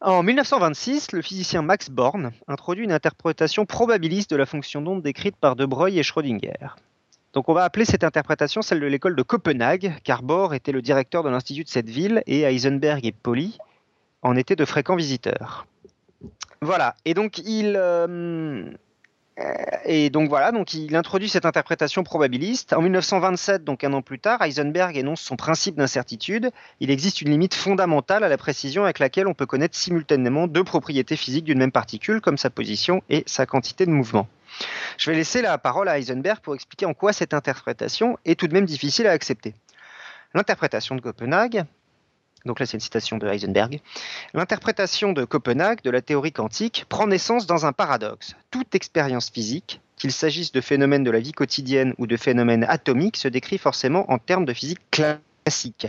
En 1926, le physicien Max Born introduit une interprétation probabiliste de la fonction d'onde décrite par De Broglie et Schrödinger. Donc on va appeler cette interprétation celle de l'école de Copenhague, car Bohr était le directeur de l'institut de cette ville et Heisenberg et Pauli en étaient de fréquents visiteurs. Voilà, et donc il, euh, et donc voilà, donc il introduit cette interprétation probabiliste. En 1927, donc un an plus tard, Heisenberg énonce son principe d'incertitude. Il existe une limite fondamentale à la précision avec laquelle on peut connaître simultanément deux propriétés physiques d'une même particule, comme sa position et sa quantité de mouvement. Je vais laisser la parole à Heisenberg pour expliquer en quoi cette interprétation est tout de même difficile à accepter. L'interprétation de Copenhague, donc là c'est une citation de Heisenberg, l'interprétation de Copenhague de la théorie quantique prend naissance dans un paradoxe. Toute expérience physique, qu'il s'agisse de phénomènes de la vie quotidienne ou de phénomènes atomiques, se décrit forcément en termes de physique classique.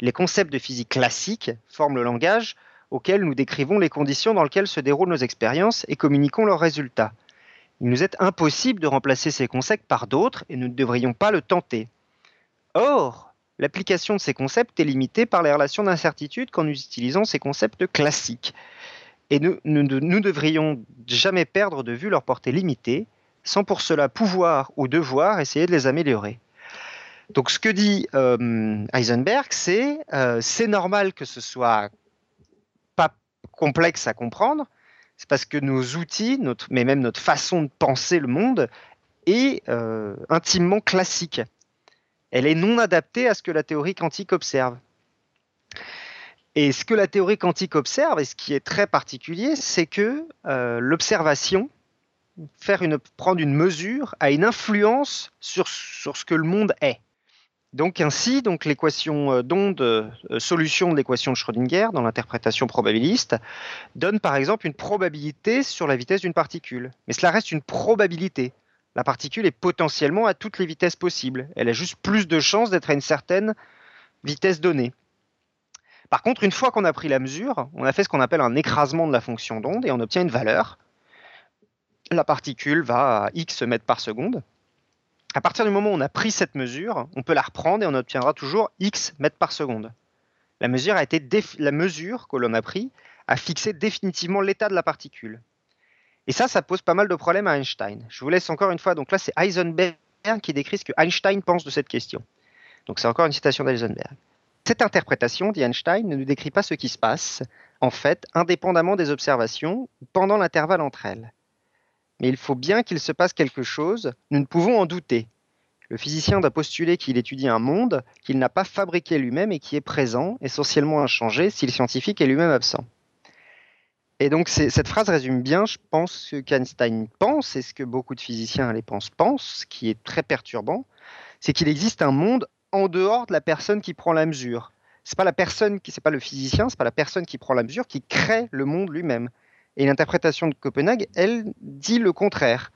Les concepts de physique classique forment le langage auquel nous décrivons les conditions dans lesquelles se déroulent nos expériences et communiquons leurs résultats. Il nous est impossible de remplacer ces concepts par d'autres et nous ne devrions pas le tenter. Or, l'application de ces concepts est limitée par les relations d'incertitude quand nous utilisons ces concepts classiques. Et nous, nous, devrions jamais perdre de vue leur portée limitée, sans pour cela pouvoir ou devoir essayer de les améliorer. Donc ce que dit euh, Heisenberg, c'est euh, c'est normal que ce soit complexe à comprendre, c'est parce que nos outils, mais même notre façon de penser le monde, est euh, intimement classique. Elle est non adaptée à ce que la théorie quantique observe. Et ce que la théorie quantique observe, et ce qui est très particulier, c'est que euh, l'observation, prendre une mesure, a une influence sur, sur ce que le monde est. Donc ainsi, donc l'équation euh, d'onde, euh, solution de l'équation de Schrödinger dans l'interprétation probabiliste, donne par exemple une probabilité sur la vitesse d'une particule. Mais cela reste une probabilité. La particule est potentiellement à toutes les vitesses possibles. Elle a juste plus de chances d'être à une certaine vitesse donnée. Par contre, une fois qu'on a pris la mesure, on a fait ce qu'on appelle un écrasement de la fonction d'onde et on obtient une valeur. La particule va à x mètres par seconde. À partir du moment où on a pris cette mesure, on peut la reprendre et on obtiendra toujours x mètres par seconde. La mesure, a que l'on a pris a fixé définitivement l'état de la particule. Et ça, ça pose pas mal de problèmes à Einstein. Je vous laisse encore une fois. Donc là, c'est Heisenberg qui décrit ce que Einstein pense de cette question. Donc c'est encore une citation d'Eisenberg. Cette interprétation, dit Einstein, ne nous décrit pas ce qui se passe, en fait, indépendamment des observations, pendant l'intervalle entre elles. Mais il faut bien qu'il se passe quelque chose, nous ne pouvons en douter. Le physicien doit postuler qu'il étudie un monde qu'il n'a pas fabriqué lui-même et qui est présent, essentiellement inchangé, si le scientifique est lui-même absent. Et donc cette phrase résume bien, je pense, ce qu'Einstein pense et ce que beaucoup de physiciens à l'époque pensent, ce qui est très perturbant, c'est qu'il existe un monde en dehors de la personne qui prend la mesure. C'est pas la personne qui, c'est pas le physicien, c'est pas la personne qui prend la mesure qui crée le monde lui-même. Et l'interprétation de Copenhague, elle dit le contraire.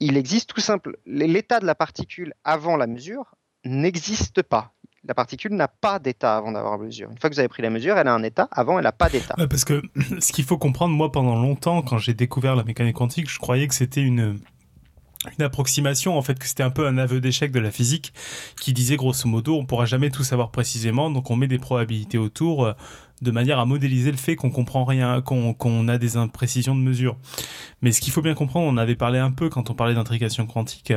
Il existe tout simple, l'état de la particule avant la mesure n'existe pas. La particule n'a pas d'état avant d'avoir la mesure. Une fois que vous avez pris la mesure, elle a un état. Avant, elle n'a pas d'état. parce que ce qu'il faut comprendre, moi, pendant longtemps, quand j'ai découvert la mécanique quantique, je croyais que c'était une une approximation en fait que c'était un peu un aveu d'échec de la physique qui disait grosso modo on pourra jamais tout savoir précisément donc on met des probabilités autour euh, de manière à modéliser le fait qu'on comprend rien qu'on a des imprécisions de mesure. Mais ce qu'il faut bien comprendre on avait parlé un peu quand on parlait d'intrication quantique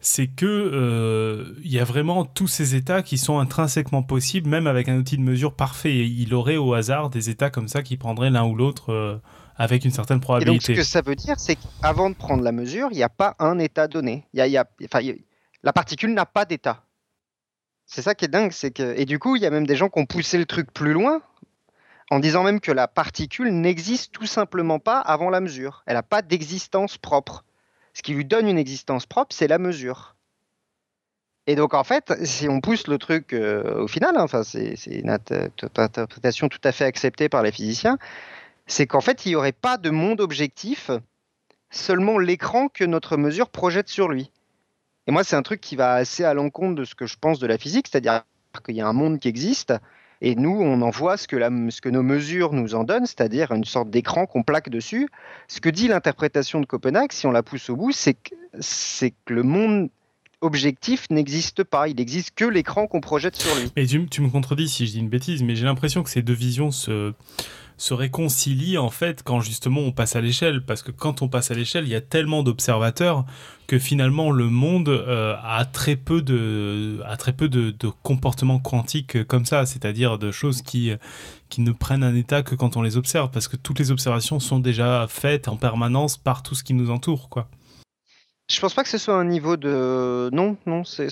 c'est que euh, il y a vraiment tous ces états qui sont intrinsèquement possibles même avec un outil de mesure parfait. Il aurait au hasard des états comme ça qui prendraient l'un ou l'autre euh, avec une certaine probabilité. Et donc, ce que ça veut dire, c'est qu'avant de prendre la mesure, il n'y a pas un état donné. Il y a, enfin, la particule n'a pas d'état. C'est ça qui est dingue, c'est que et du coup, il y a même des gens qui ont poussé le truc plus loin en disant même que la particule n'existe tout simplement pas avant la mesure. Elle n'a pas d'existence propre. Ce qui lui donne une existence propre, c'est la mesure. Et donc en fait, si on pousse le truc euh, au final, hein, enfin c'est une interprétation tout à fait acceptée par les physiciens, c'est qu'en fait, il n'y aurait pas de monde objectif, seulement l'écran que notre mesure projette sur lui. Et moi, c'est un truc qui va assez à l'encontre de ce que je pense de la physique, c'est-à-dire qu'il y a un monde qui existe, et nous, on en voit ce que, nos mesures nous en donnent, c'est-à-dire une sorte d'écran qu'on plaque dessus. Ce que dit l'interprétation de Copenhague, si on la pousse au bout, c'est que, le monde objectif n'existe pas. Il n'existe que l'écran qu'on projette sur lui. Tu, tu, me contredis si je dis une bêtise, mais j'ai l'impression que ces deux visions se, se réconcilie en fait quand justement on passe à l'échelle. Parce que quand on passe à l'échelle il y a tellement d'observateurs que finalement le monde euh, a très peu de a très comportements quantiques comme ça. C'est-à-dire de choses qui qui ne prennent un état que quand on les observe. Parce que toutes les observations sont déjà faites en permanence par tout ce qui nous entoure quoi. Je pense pas que ce soit un niveau de non non c'est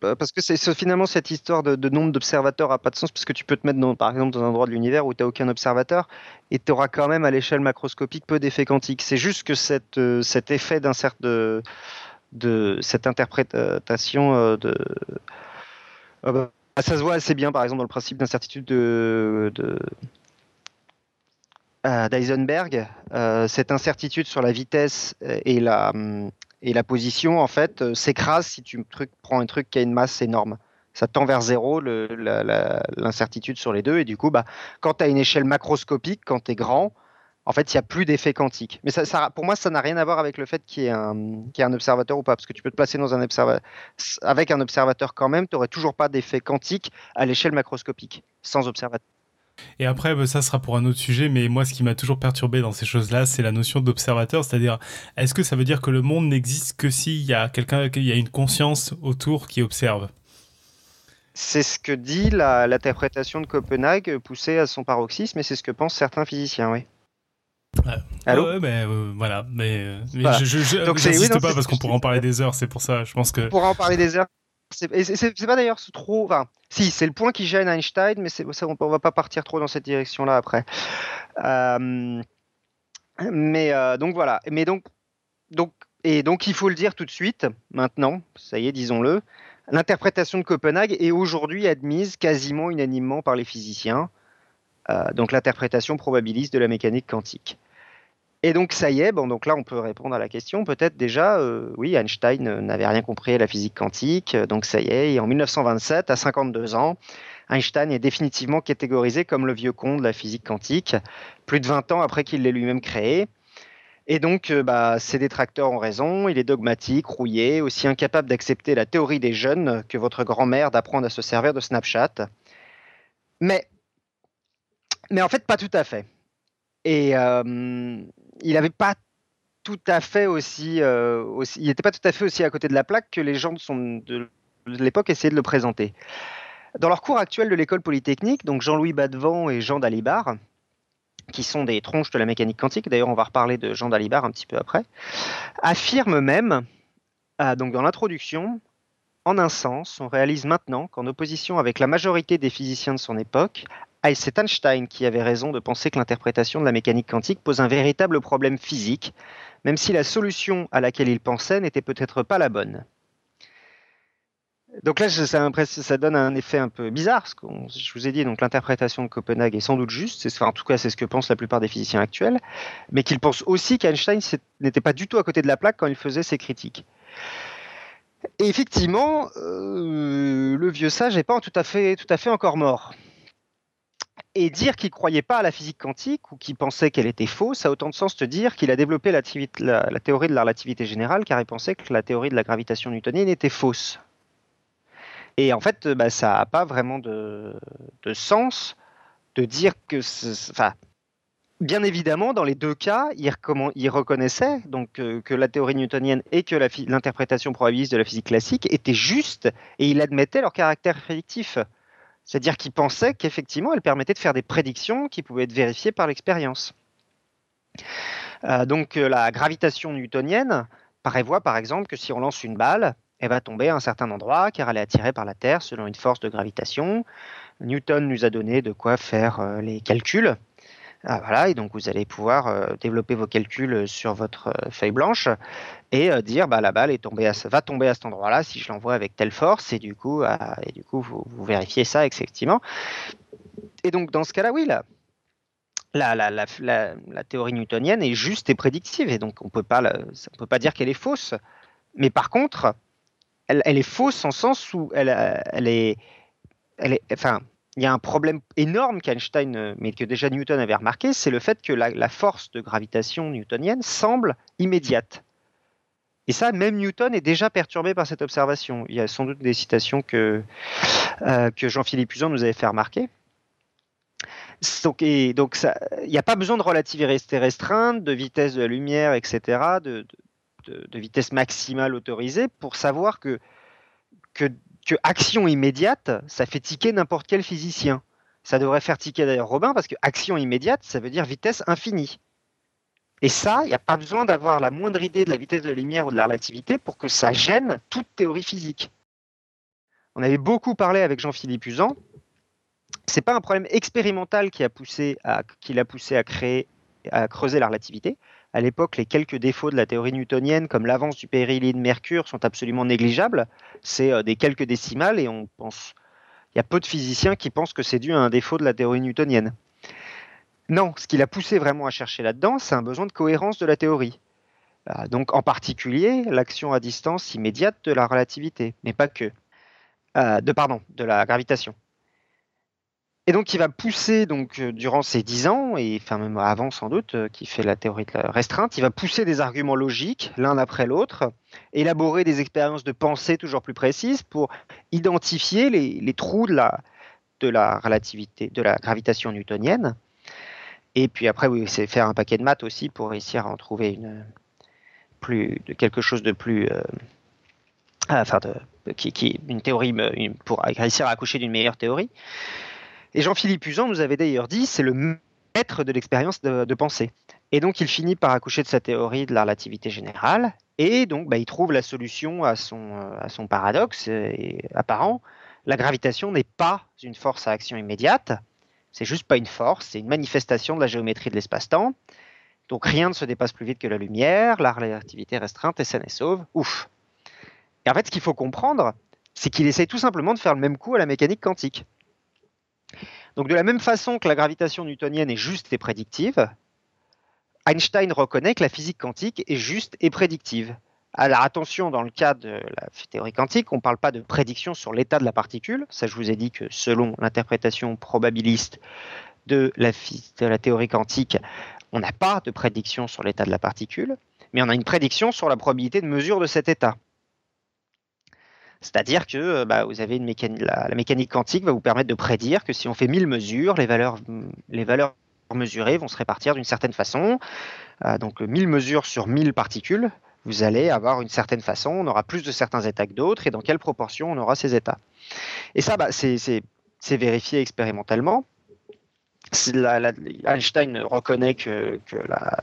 parce que finalement cette histoire de, nombre d'observateurs a pas de sens parce que tu peux te mettre par exemple dans un endroit de l'univers où tu n'as aucun observateur et tu auras quand même à l'échelle macroscopique peu d'effets quantiques. C'est juste que euh, cet effet d'un de, de cette interprétation euh, de ah bah, ça se voit assez bien par exemple dans le principe d'incertitude de, de euh, d'Eisenberg, cette incertitude sur la vitesse et la, hum, et la position, en fait, euh, s'écrase si tu prends un truc qui a une masse énorme. Ça tend vers zéro l'incertitude sur les deux. Et du coup, bah, quand tu as une échelle macroscopique, quand tu es grand, en fait, il n'y a plus d'effet quantique. Mais pour moi, ça n'a rien à voir avec le fait qu'il y, ait un, observateur ou pas. Parce que tu peux te placer dans un. Avec un observateur quand même, tu n'aurais toujours pas d'effet quantique à l'échelle macroscopique, sans observateur. Et après, bah, ça sera pour un autre sujet, mais moi, ce qui m'a toujours perturbé dans ces choses-là, c'est la notion d'observateur, c'est-à-dire, est-ce que ça veut dire que le monde n'existe que s'il y a quelqu'un, qu'il y a une conscience autour qui observe? C'est ce que dit l'interprétation de Copenhague poussée à son paroxysme, et c'est ce que pensent certains physiciens, oui. Ouais. Allô? Mais euh, voilà, mais, je, je, pas parce qu'on pourrait en parler des heures, c'est pour ça, je pense que... On pourra en parler des heures. C'est pas d'ailleurs trop... Enfin, si, c'est le point qui gêne Einstein, mais ça, on, va pas partir trop dans cette direction-là après. Euh, mais euh, donc voilà. Mais donc, donc, et donc il faut le dire tout de suite, maintenant, ça y est, disons-le, l'interprétation de Copenhague est aujourd'hui admise quasiment unanimement par les physiciens. Euh, donc l'interprétation probabiliste de la mécanique quantique. Et donc ça y est, bon donc là on peut répondre à la question. Peut-être déjà, euh, oui, Einstein n'avait rien compris à la physique quantique, donc ça y est. En 1927, à 52 ans, Einstein est définitivement catégorisé comme le vieux con de la physique quantique, plus de 20 ans après qu'il l'ait lui-même créé. Et donc, euh, bah, ses détracteurs ont raison, il est dogmatique, rouillé, aussi incapable d'accepter la théorie des jeunes que votre grand-mère d'apprendre à se servir de Snapchat. Mais, mais en fait, pas tout à fait. Et euh, il n'avait pas tout à fait aussi, euh, il n'était pas tout à fait aussi à côté de la plaque que les gens de, de l'époque essayaient de le présenter. Dans leur cours actuel de l'école polytechnique, donc Jean-Louis Badevant et Jean Dalibard, qui sont des tronches de la mécanique quantique, d'ailleurs on va reparler de Jean Dalibard un petit peu après, affirment même, ah, donc dans l'introduction, en un sens, on réalise maintenant qu'en opposition avec la majorité des physiciens de son époque, c'est Einstein qui avait raison de penser que l'interprétation de la mécanique quantique pose un véritable problème physique, même si la solution à laquelle il pensait n'était peut-être pas la bonne. Donc là, ça, donne un effet un peu bizarre. Ce je vous ai dit, donc l'interprétation de Copenhague est sans doute juste. en tout cas, c'est ce que pensent la plupart des physiciens actuels, mais qu'ils pensent aussi qu'Einstein n'était pas du tout à côté de la plaque quand il faisait ses critiques. Et effectivement, euh, le vieux sage n'est pas tout à fait encore mort. Et dire qu'il croyait pas à la physique quantique ou qu'il pensait qu'elle était fausse, ça a autant de sens de dire qu'il a développé la, théorie de la relativité générale car il pensait que la théorie de la gravitation newtonienne était fausse. Et en fait, bah, ça n'a pas vraiment de, sens de dire que. Enfin, bien évidemment, dans les deux cas, il, il reconnaissait donc, euh, que la théorie newtonienne et que l'interprétation probabiliste de la physique classique étaient justes et il admettait leur caractère prédictif. C'est-à-dire qu'il pensait qu'effectivement, elles permettaient de faire des prédictions qui pouvaient être vérifiées par l'expérience. Euh, donc, euh, la gravitation newtonienne prévoit par exemple que si on lance une balle, elle va tomber à un certain endroit car elle est attirée par la Terre selon une force de gravitation. Newton nous a donné de quoi faire euh, les calculs. Ah, voilà, et donc vous allez pouvoir euh, développer vos calculs sur votre euh, feuille blanche et dire bah, la balle est tombée va tomber à cet endroit-là si je l'envoie avec telle force et du coup, ah, et du coup vous, vérifiez ça effectivement. Et donc dans ce cas-là, oui, la, la, la, théorie newtonienne est juste et prédictive et donc on ne peut pas dire qu'elle est fausse. Mais par contre, elle, est fausse en sens où elle, est, elle est, enfin, il y a un problème énorme qu'Einstein, euh, mais que déjà Newton avait remarqué, c'est le fait que la, force de gravitation newtonienne semble immédiate. Et ça, même Newton est déjà perturbé par cette observation. Il y a sans doute des citations que, euh, que Jean-Philippe Usan nous avait fait remarquer. Donc, il n'y a pas besoin de relativité restreinte, de vitesse de la lumière, etc., de, de, vitesse maximale autorisée pour savoir que, que, action immédiate, ça fait tiquer n'importe quel physicien. Ça devrait faire tiquer d'ailleurs Robin parce que action immédiate, ça veut dire vitesse infinie. Et ça, il n'y a pas besoin d'avoir la moindre idée de la vitesse de la lumière ou de la relativité pour que ça gêne toute théorie physique. On avait beaucoup parlé avec Jean-Philippe Usan. C'est pas un problème expérimental qui a poussé à, qui l'a poussé à créer, à creuser la relativité à l'époque, les quelques défauts de la théorie newtonienne, comme l'avance du périhélie de Mercure, sont absolument négligeables. C'est euh, des quelques décimales et on pense. Il y a peu de physiciens qui pensent que c'est dû à un défaut de la théorie newtonienne. Non, ce qui l'a poussé vraiment à chercher là-dedans, c'est un besoin de cohérence de la théorie. Euh, donc en particulier l'action à distance immédiate de la relativité, mais pas que. Euh, de pardon, de la gravitation. Et donc, il va pousser, donc, euh, durant ces dix ans, et enfin même avant sans doute, euh, qui fait la théorie de la restreinte, il va pousser des arguments logiques, l'un après l'autre, élaborer des expériences de pensée toujours plus précises pour identifier les, trous de la, de la relativité, de la gravitation newtonienne. Et puis après, oui, c'est faire un paquet de maths aussi pour réussir à en trouver une, plus, de quelque chose de plus, euh, enfin, qui, est une théorie pour réussir à accoucher d'une meilleure théorie. Et Jean-Philippe Usan nous avait d'ailleurs dit, c'est le maître de l'expérience de, pensée. Et donc, il finit par accoucher de sa théorie de la relativité générale, et donc, bah, il trouve la solution à son, son paradoxe apparent. La gravitation n'est pas une force à action immédiate, c'est juste pas une force, c'est une manifestation de la géométrie de l'espace-temps. Donc rien ne se dépasse plus vite que la lumière, la relativité restreinte est saine et sauve. Ouf. Et en fait, ce qu'il faut comprendre, c'est qu'il essaye tout simplement de faire le même coup à la mécanique quantique. Donc de la même façon que la gravitation newtonienne est juste et prédictive, Einstein reconnaît que la physique quantique est juste et prédictive. Alors attention, dans le cas de la théorie quantique, on ne parle pas de prédiction sur l'état de la particule. Ça, je vous ai dit que selon l'interprétation probabiliste de la, de la théorie quantique, on n'a pas de prédiction sur l'état de la particule, mais on a une prédiction sur la probabilité de mesure de cet état. C'est-à-dire que euh, bah, vous avez la, mécanique quantique va vous permettre de prédire que si on fait 1000 mesures, les valeurs, mesurées vont se répartir d'une certaine façon. Euh, donc 1000 mesures sur 1000 particules, vous allez avoir une certaine façon, on aura plus de certains états que d'autres, et dans quelle proportion on aura ces états. Et ça, bah, c'est vérifié expérimentalement. Einstein reconnaît que, la,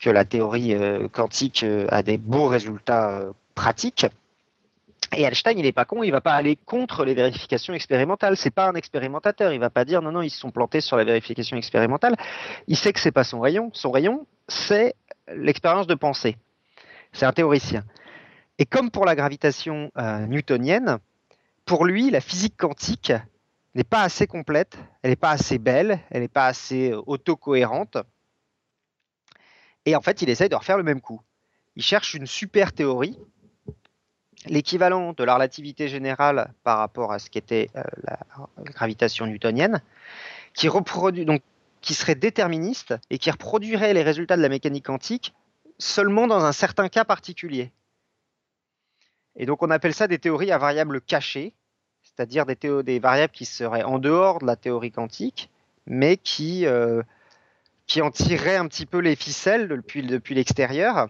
que la théorie euh, quantique a des beaux résultats pratiques. Et Einstein, il n'est pas con, il va pas aller contre les vérifications expérimentales. C'est pas un expérimentateur. Il va pas dire non, non, ils se sont plantés sur la vérification expérimentale. Il sait que c'est pas son rayon. Son rayon, c'est l'expérience de pensée. C'est un théoricien. Et comme pour la gravitation euh, newtonienne, pour lui, la physique quantique n'est pas assez complète, elle n'est pas assez belle, elle n'est pas assez euh, autocohérente. Et en fait, il essaye de refaire le même coup. Il cherche une super théorie l'équivalent de la relativité générale par rapport à ce qu'était euh, la, gravitation newtonienne, qui, reproduit, donc, qui serait déterministe et qui reproduirait les résultats de la mécanique quantique seulement dans un certain cas particulier. Et donc on appelle ça des théories à variables cachées, c'est-à-dire des, des, variables qui seraient en dehors de la théorie quantique, mais qui, euh, en tireraient un petit peu les ficelles depuis, depuis l'extérieur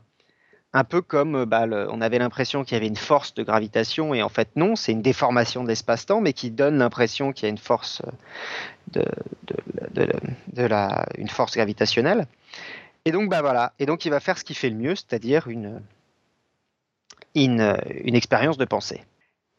un peu comme euh, bah, on avait l'impression qu'il y avait une force de gravitation et en fait non, c'est une déformation de l'espace-temps, mais qui donne l'impression qu'il y a une force euh, de, la, une force gravitationnelle. Et donc bah voilà, et donc il va faire ce qu'il fait le mieux, c'est-à-dire une, une, une expérience de pensée.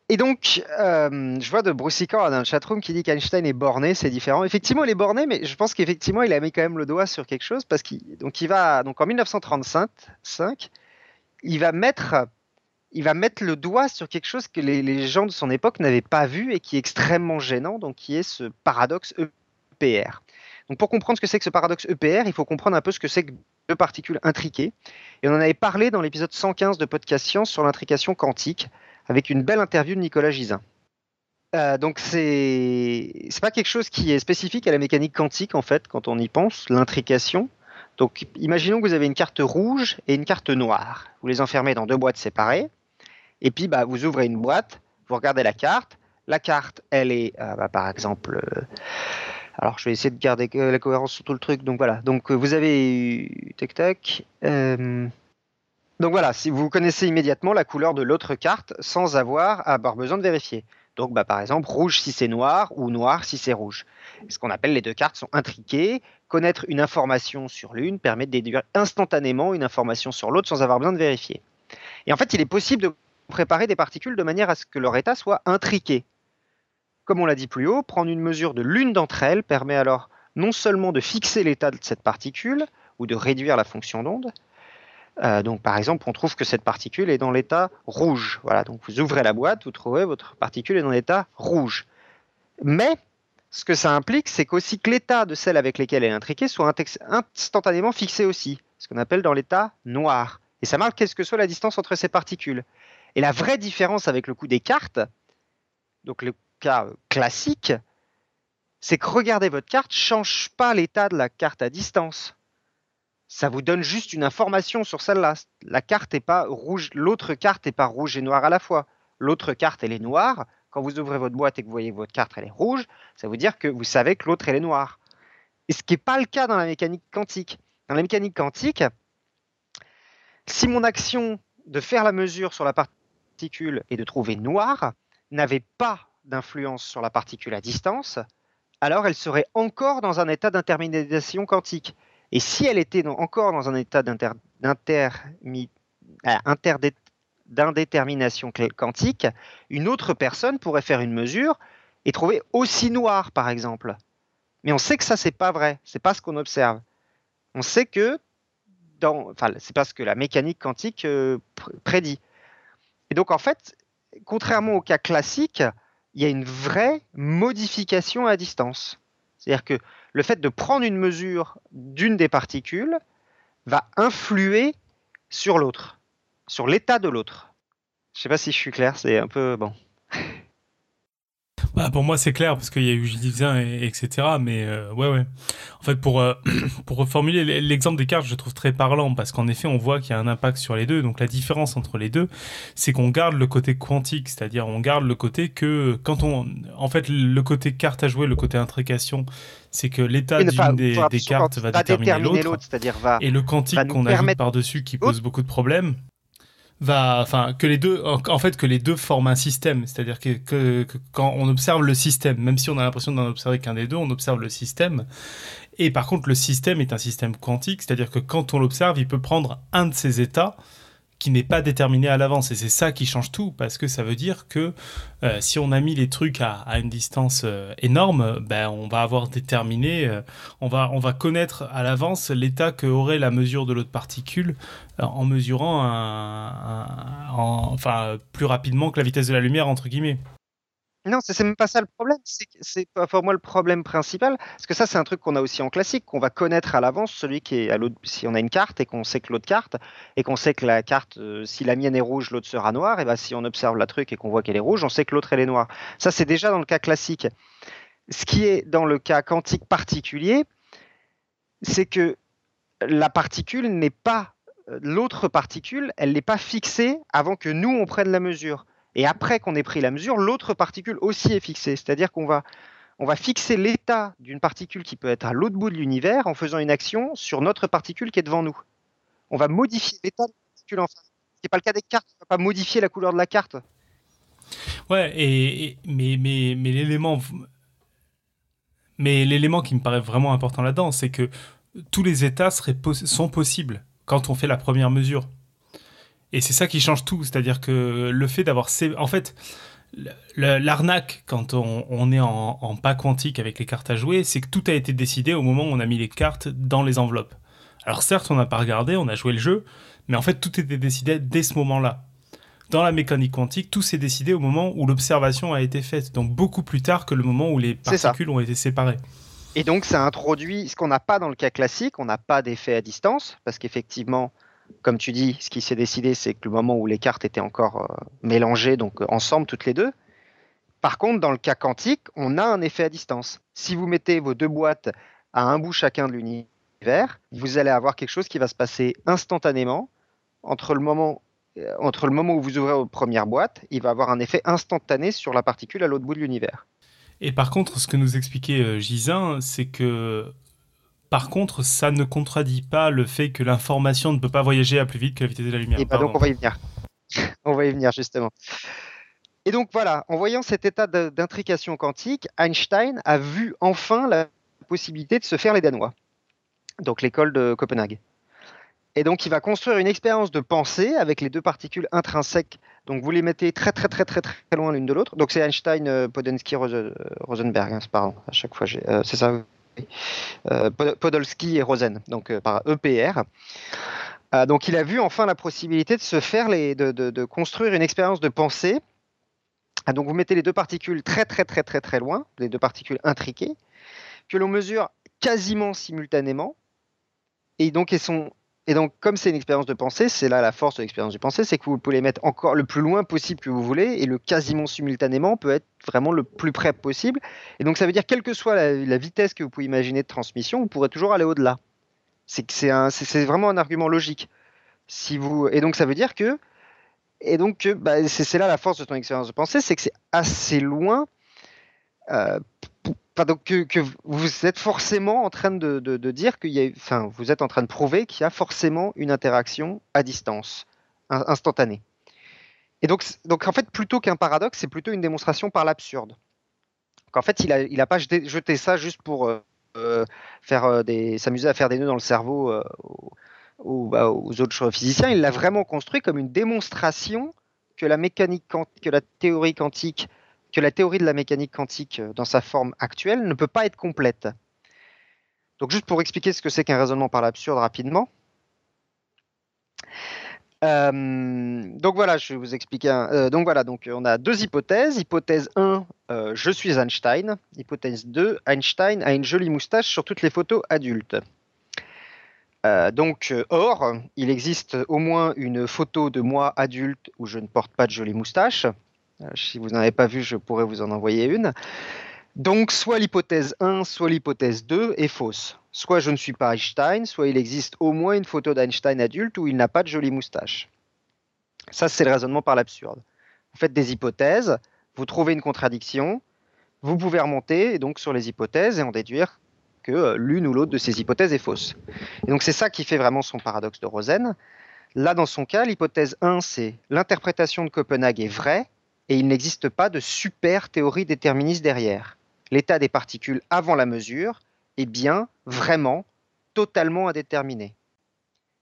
Et donc, euh, je vois de Broussicor dans le chatroom qui dit qu'Einstein est borné, c'est différent. Effectivement, il est borné, mais je pense qu'effectivement, il a mis quand même le doigt sur quelque chose parce qu'il donc il va donc en 1935, il va mettre le doigt sur quelque chose que les, gens de son époque n'avaient pas vu et qui est extrêmement gênant, donc qui est ce paradoxe EPR. Donc pour comprendre ce que c'est que ce paradoxe EPR, il faut comprendre un peu ce que c'est que deux particules intriquées. Et on en avait parlé dans l'épisode 115 de Podcast Science sur l'intrication quantique, avec une belle interview de Nicolas Gisin. Euh, donc c'est c'est pas quelque chose qui est spécifique à la mécanique quantique en fait quand on y pense l'intrication donc, imaginons que vous avez une carte rouge et une carte noire. Vous les enfermez dans deux boîtes séparées. Et puis, bah, vous ouvrez une boîte, vous regardez la carte. La carte, elle est, euh, bah, par exemple, euh, alors je vais essayer de garder la cohérence sur tout le truc. Donc voilà. Donc vous avez, tac tac. Euh, donc voilà, si vous connaissez immédiatement la couleur de l'autre carte sans avoir à avoir besoin de vérifier. Donc, bah, par exemple, rouge si c'est noir ou noir si c'est rouge. Ce qu'on appelle les deux cartes sont intriquées. Connaître une information sur l'une permet de déduire instantanément une information sur l'autre sans avoir besoin de vérifier. Et en fait, il est possible de préparer des particules de manière à ce que leur état soit intriqué. Comme on l'a dit plus haut, prendre une mesure de l'une d'entre elles permet alors non seulement de fixer l'état de cette particule ou de réduire la fonction d'onde, euh, donc, par exemple, on trouve que cette particule est dans l'état rouge. Voilà, donc vous ouvrez la boîte, vous trouvez votre particule est dans l'état rouge. Mais ce que ça implique, c'est qu'aussi que l'état de celle avec laquelle elle est intriquée soit instantanément fixé aussi, ce qu'on appelle dans l'état noir. Et ça marque quelle que soit la distance entre ces particules. Et la vraie différence avec le coup des cartes, donc le cas classique, c'est que regarder votre carte change pas l'état de la carte à distance ça vous donne juste une information sur celle-là. La carte pas rouge, l'autre carte est pas rouge et noire à la fois. L'autre carte elle est noire. Quand vous ouvrez votre boîte et que vous voyez que votre carte elle est rouge, ça veut dire que vous savez que l'autre elle est noire. Et ce qui n'est pas le cas dans la mécanique quantique. Dans la mécanique quantique, si mon action de faire la mesure sur la particule et de trouver noir n'avait pas d'influence sur la particule à distance, alors elle serait encore dans un état d'intermédiation quantique. Et si elle était encore dans un état d'indétermination quantique, une autre personne pourrait faire une mesure et trouver aussi noir, par exemple. Mais on sait que ça, c'est pas vrai. C'est pas ce qu'on observe. On sait que enfin, c'est pas ce que la mécanique quantique euh, prédit. Et donc, en fait, contrairement au cas classique, il y a une vraie modification à distance. C'est-à-dire que le fait de prendre une mesure d'une des particules va influer sur l'autre, sur l'état de l'autre. Je ne sais pas si je suis clair, c'est un peu bon. Bah, pour moi, c'est clair parce qu'il y a eu Gilles et, etc. Mais euh, ouais, ouais. En fait, pour euh, pour reformuler l'exemple des cartes, je trouve très parlant parce qu'en effet, on voit qu'il y a un impact sur les deux. Donc la différence entre les deux, c'est qu'on garde le côté quantique, c'est-à-dire on garde le côté que quand on, en fait, le côté carte à jouer, le côté intrication, c'est que l'état d'une des, cartes va déterminer l'autre, c'est-à-dire va et le quantique qu'on ajoute par dessus qui pose beaucoup de problèmes va, enfin, que les deux, en fait, que les deux forment un système. C'est-à-dire que, que, quand on observe le système, même si on a l'impression d'en observer qu'un des deux, on observe le système. Et par contre, le système est un système quantique, c'est-à-dire que quand on l'observe, il peut prendre un de ces états qui n'est pas déterminé à l'avance. Et c'est ça qui change tout, parce que ça veut dire que euh, si on a mis les trucs à, une distance euh, énorme, ben, on va avoir déterminé, euh, on, va, on va connaître à l'avance l'état que aurait la mesure de l'autre particule en mesurant enfin, plus rapidement que la vitesse de la lumière, entre guillemets. Non, c'est même pas ça le problème. C'est pas pour moi le problème principal. Parce que ça, c'est un truc qu'on a aussi en classique, qu'on va connaître à l'avance, celui qui est à l'autre. Si on a une carte et qu'on sait que l'autre carte, et qu'on sait que la carte, euh, si la mienne est rouge, l'autre sera noire, et ben si on observe la truc et qu'on voit qu'elle est rouge, on sait que l'autre elle est noire. Ça, c'est déjà dans le cas classique. Ce qui est dans le cas quantique particulier, c'est que la particule n'est pas. Euh, l'autre particule, elle n'est pas fixée avant que nous on prenne la mesure. Et après qu'on ait pris la mesure, l'autre particule aussi est fixée. C'est-à-dire qu'on va, on va fixer l'état d'une particule qui peut être à l'autre bout de l'univers en faisant une action sur notre particule qui est devant nous. On va modifier l'état de la particule en face. Ce n'est pas le cas des cartes, on ne va pas modifier la couleur de la carte. Ouais, et, mais, mais, mais l'élément. Mais l'élément qui me paraît vraiment important là-dedans, c'est que tous les états seraient, sont possibles quand on fait la première mesure. Et c'est ça qui change tout, c'est-à-dire que le fait d'avoir... En fait, l'arnaque quand on, est en, pas quantique avec les cartes à jouer, c'est que tout a été décidé au moment où on a mis les cartes dans les enveloppes. Alors certes, on n'a pas regardé, on a joué le jeu, mais en fait, tout était décidé dès ce moment-là. Dans la mécanique quantique, tout s'est décidé au moment où l'observation a été faite, donc beaucoup plus tard que le moment où les particules ont été séparées. Et donc ça introduit ce qu'on n'a pas dans le cas classique, on n'a pas d'effet à distance, parce qu'effectivement, comme tu dis, ce qui s'est décidé, c'est que le moment où les cartes étaient encore euh, mélangées, donc euh, ensemble toutes les deux. Par contre, dans le cas quantique, on a un effet à distance. Si vous mettez vos deux boîtes à un bout chacun de l'univers, vous allez avoir quelque chose qui va se passer instantanément entre le moment euh, entre le moment où vous ouvrez votre première boîte, il va avoir un effet instantané sur la particule à l'autre bout de l'univers. Et par contre, ce que nous expliquait Gisin, c'est que par contre, ça ne contredit pas le fait que l'information ne peut pas voyager à plus vite que la vitesse de la lumière. Et bah donc on va y venir. on va y venir justement. Et donc voilà, en voyant cet état d'intrication quantique, Einstein a vu enfin la possibilité de se faire les Danois, donc l'école de Copenhague. Et donc il va construire une expérience de pensée avec les deux particules intrinsèques. Donc vous les mettez très très très très très loin l'une de l'autre. Donc c'est Einstein, euh, Podensky, Rosenberg. Hein, pardon, à chaque fois, euh, c'est ça. Euh, Podolsky et Rosen, donc euh, par EPR. Euh, donc il a vu enfin la possibilité de se faire de, construire une expérience de pensée. Donc vous mettez les deux particules très très très très très loin, les deux particules intriquées, que l'on mesure quasiment simultanément, et donc elles sont et donc, comme c'est une expérience de pensée, c'est là la force de l'expérience de pensée, c'est que vous pouvez les mettre encore le plus loin possible que vous voulez, et le quasiment simultanément peut être vraiment le plus près possible. Et donc, ça veut dire, quelle que soit la, vitesse que vous pouvez imaginer de transmission, vous pourrez toujours aller au-delà. C'est vraiment un argument logique. Et donc, ça veut dire que, et donc, bah, c'est là la force de ton expérience de pensée, c'est que c'est assez loin euh, donc que, vous êtes forcément en train de, dire qu'il y a, enfin, vous êtes en train de prouver qu'il y a forcément une interaction à distance, instantanée. Et donc, donc en fait, plutôt qu'un paradoxe, c'est plutôt une démonstration par l'absurde. En fait, il n'a il a pas jeté, ça juste pour euh, faire des, s'amuser à faire des nœuds dans le cerveau bah, aux, autres physiciens. Il l'a vraiment construit comme une démonstration que la mécanique, que la théorie quantique, que la théorie de la mécanique quantique dans sa forme actuelle ne peut pas être complète. Donc juste pour expliquer ce que c'est qu'un raisonnement par l'absurde rapidement. Euh, donc voilà, je vous expliquer. Euh, donc voilà, donc on a deux hypothèses. Hypothèse 1, euh, je suis Einstein. Hypothèse 2, Einstein a une jolie moustache sur toutes les photos adultes. donc, or, il existe au moins une photo de moi adulte où je ne porte pas de jolie moustache. Si vous n'en avez pas vu, je pourrais vous en envoyer une. Donc, soit l'hypothèse 1, soit l'hypothèse 2 est fausse. Soit je ne suis pas Einstein, soit il existe au moins une photo d'Einstein adulte où il n'a pas de jolie moustache. Ça, c'est le raisonnement par l'absurde. Vous faites des hypothèses, vous trouvez une contradiction, vous pouvez remonter donc sur les hypothèses et en déduire que euh, l'une ou l'autre de ces hypothèses est fausse. Et donc c'est ça qui fait vraiment son paradoxe de Rosen. Là, dans son cas, l'hypothèse 1, c'est l'interprétation de Copenhague est vraie et il n'existe pas de super théorie déterministe derrière l'état des particules avant la mesure est bien, vraiment, totalement indéterminé.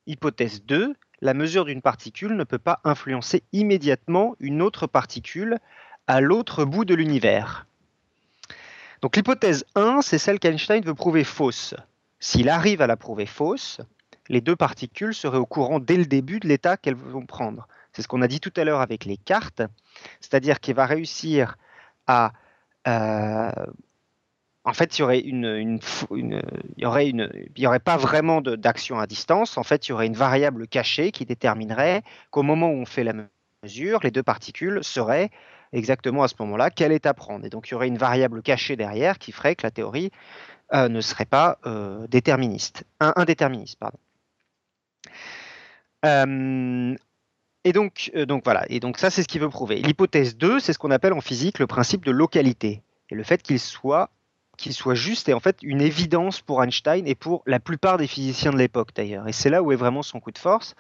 Hypothèse 2, la mesure d'une particule ne peut pas influencer immédiatement une autre particule à l'autre bout de l'univers. Donc l'hypothèse 1, c'est celle qu'Einstein veut prouver fausse. S'il arrive à la prouver fausse, les deux particules seraient au courant dès le début de l'état qu'elles vont prendre. C'est ce qu'on a dit tout à l'heure avec les cartes, c'est-à-dire qu'il va réussir à euh, en fait, il y aurait une, il y aurait une, il y aurait pas vraiment d'action à distance. En fait, il y aurait une variable cachée qui déterminerait qu'au moment où on fait la mesure, les deux particules seraient exactement à ce moment-là quel état prendre. Et donc, il y aurait une variable cachée derrière qui ferait que la théorie euh, ne serait pas euh, déterministe, indéterministe, pardon. Et donc, euh, donc voilà, et donc ça c'est ce qu'il veut prouver. L'hypothèse 2, c'est ce qu'on appelle en physique le principe de localité. Et le fait qu'il soit, qu'il soit juste est en fait une évidence pour Einstein et pour la plupart des physiciens de l'époque d'ailleurs. Et c'est là où est vraiment son coup de force.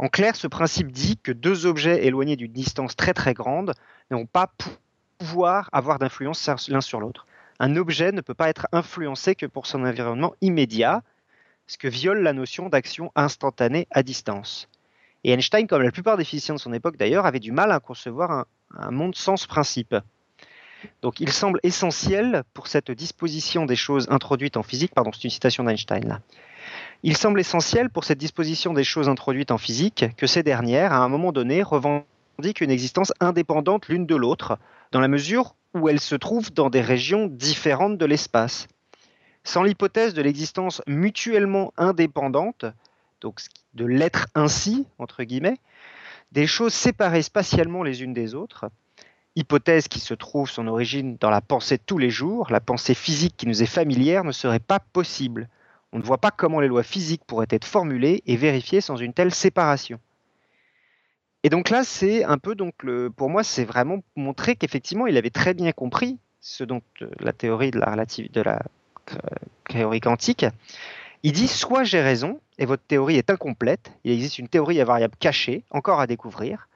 En clair, ce principe dit que deux objets éloignés d'une distance très très grande n'ont pas pouvoir avoir d'influence l'un sur l'autre. Un objet ne peut pas être influencé que pour son environnement immédiat, ce que viole la notion d'action instantanée à distance. Et Einstein, comme la plupart des physiciens de son époque d'ailleurs, avait du mal à concevoir un, monde sans ce principe. Donc il semble essentiel pour cette disposition des choses introduites en physique, pardon, c'est une citation d'Einstein là. Il semble essentiel pour cette disposition des choses introduites en physique que ces dernières, à un moment donné, revendiquent une existence indépendante l'une de l'autre, dans la mesure où elles se trouvent dans des régions différentes de l'espace. Sans l'hypothèse de l'existence mutuellement indépendante, donc de l'être ainsi, entre guillemets, des choses séparées spatialement les unes des autres, hypothèse qui se trouve son origine dans la pensée de tous les jours, la pensée physique qui nous est familière, ne serait pas possible. On ne voit pas comment les lois physiques pourraient être formulées et vérifiées sans une telle séparation. Et donc là, c'est un peu donc pour moi, c'est vraiment montrer qu'effectivement, il avait très bien compris ce dont euh, la théorie de la de la euh, théorie quantique. Il dit soit j'ai raison, et votre théorie est incomplète, il existe une théorie à variable cachée, encore à découvrir.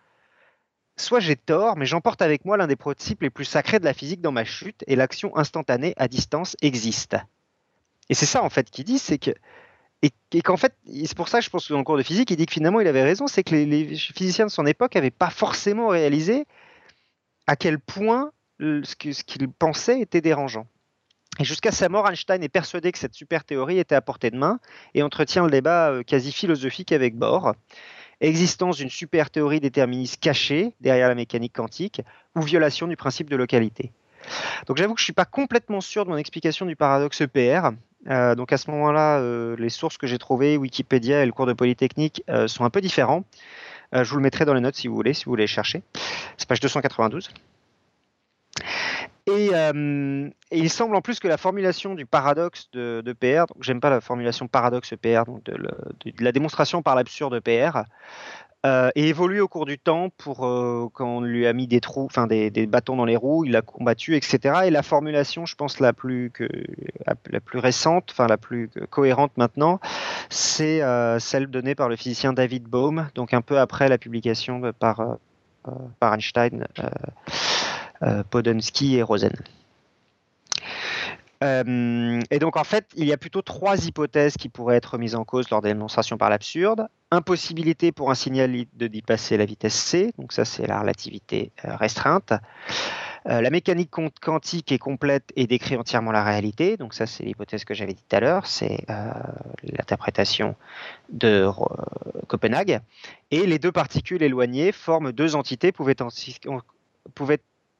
Soit j'ai tort, mais j'emporte avec moi l'un des principes les plus sacrés de la physique dans ma chute, et l'action instantanée à distance existe. Et c'est ça en fait qu'il dit, c'est que et, qu'en fait, c'est pour ça que je pense que dans le cours de physique, il dit que finalement il avait raison, c'est que les, physiciens de son époque n'avaient pas forcément réalisé à quel point ce qu'ils pensaient était dérangeant. Et jusqu'à sa mort, Einstein est persuadé que cette super théorie était à portée de main et entretient le débat euh, quasi philosophique avec Bohr. Existence d'une super théorie déterministe cachée derrière la mécanique quantique ou violation du principe de localité. Donc j'avoue que je ne suis pas complètement sûr de mon explication du paradoxe EPR. Euh, donc à ce moment-là, euh, les sources que j'ai trouvées, Wikipédia et le cours de Polytechnique, sont un peu différents. je vous le mettrai dans les notes si vous voulez, si vous voulez chercher. C'est page 292. Euh, et, il semble en plus que la formulation du paradoxe de, PR, donc j'aime pas la formulation paradoxe PR, donc de, la démonstration par l'absurde PR, euh, évolué au cours du temps pour euh, quand on lui a mis des trous, enfin des, bâtons dans les roues, il a combattu, etc. Et la formulation, je pense la plus la, plus récente, enfin la plus cohérente maintenant, c'est celle donnée par le physicien David Bohm, donc un peu après la publication par par Einstein, Podolsky et Rosen. Euh, et donc en fait, il y a plutôt trois hypothèses qui pourraient être mises en cause lors des démonstrations par l'absurde. Impossibilité pour un signal de dépasser la vitesse c, donc ça c'est la relativité euh, restreinte. Euh, la mécanique quantique est complète et décrit entièrement la réalité, donc ça c'est l'hypothèse que j'avais dit tout à l'heure, c'est l'interprétation de Copenhague. Et les deux particules éloignées forment deux entités pouvant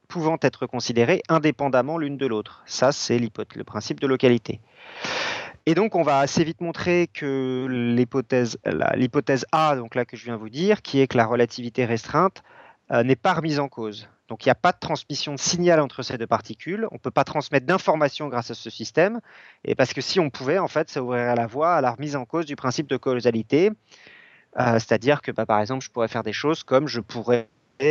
pouvant être considérées indépendamment l'une de l'autre. Ça, c'est le principe de localité. Et donc, on va assez vite montrer que l'hypothèse, A, donc là que je viens vous dire, qui est que la relativité restreinte euh, n'est pas remise en cause. Donc, il n'y a pas de transmission de signal entre ces deux particules. On ne peut pas transmettre d'informations grâce à ce système. Et parce que si on pouvait, en fait, ça ouvrirait la voie à la remise en cause du principe de causalité. Euh, c'est-à-dire que, bah, par exemple, je pourrais faire des choses comme je pourrais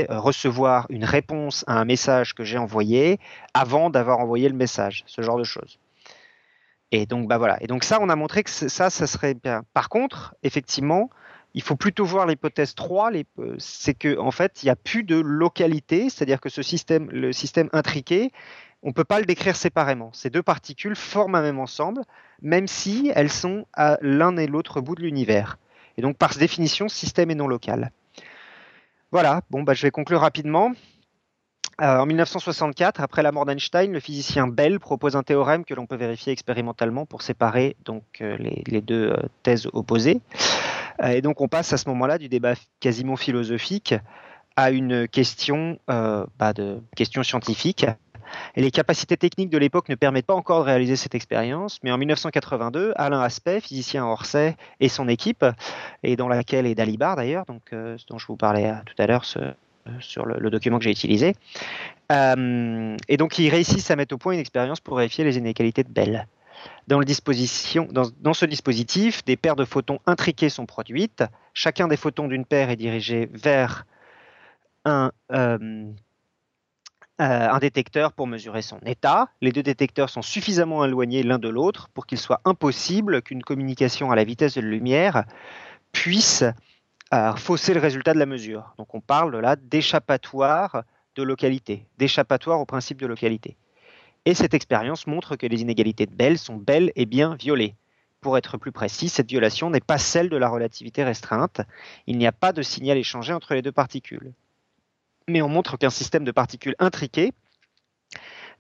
recevoir une réponse à un message que j'ai envoyé avant d'avoir envoyé le message, ce genre de choses. Et donc, bah voilà. Et donc ça, on a montré que ça, ça serait bien. Par contre, effectivement, il faut plutôt voir l'hypothèse 3, euh, c'est qu'en en fait, il n'y a plus de localité, c'est-à-dire que ce système, le système intriqué, on ne peut pas le décrire séparément. Ces deux particules forment un même ensemble, même si elles sont à l'un et l'autre bout de l'univers. Et donc, par définition, système est non local. Voilà, bon, bah, je vais conclure rapidement. Euh, en 1964, après la mort d'Einstein, le physicien Bell propose un théorème que l'on peut vérifier expérimentalement pour séparer donc, euh, les, deux euh, thèses opposées. et donc on passe à ce moment-là du débat quasiment philosophique à une question, bah, de question scientifique les capacités techniques de l'époque ne permettent pas encore de réaliser cette expérience, mais en 1982, Alain Aspect, physicien à Orsay, et son équipe, et dans laquelle est Dalibard d'ailleurs, donc euh, dont je vous parlais euh, tout à l'heure euh, sur le, document que j'ai utilisé, et donc ils réussissent à mettre au point une expérience pour vérifier les inégalités de Bell. Dans, dans, dans, ce dispositif, des paires de photons intriqués sont produites. Chacun des photons d'une paire est dirigé vers un, un détecteur pour mesurer son état. Les deux détecteurs sont suffisamment éloignés l'un de l'autre pour qu'il soit impossible qu'une communication à la vitesse de la lumière puisse euh, fausser le résultat de la mesure. Donc on parle là d'échappatoire de localité, d'échappatoire au principe de localité. Et cette expérience montre que les inégalités de Bell sont bel et bien violées. Pour être plus précis, cette violation n'est pas celle de la relativité restreinte. Il n'y a pas de signal échangé entre les deux particules mais on montre qu'un système de particules intriquées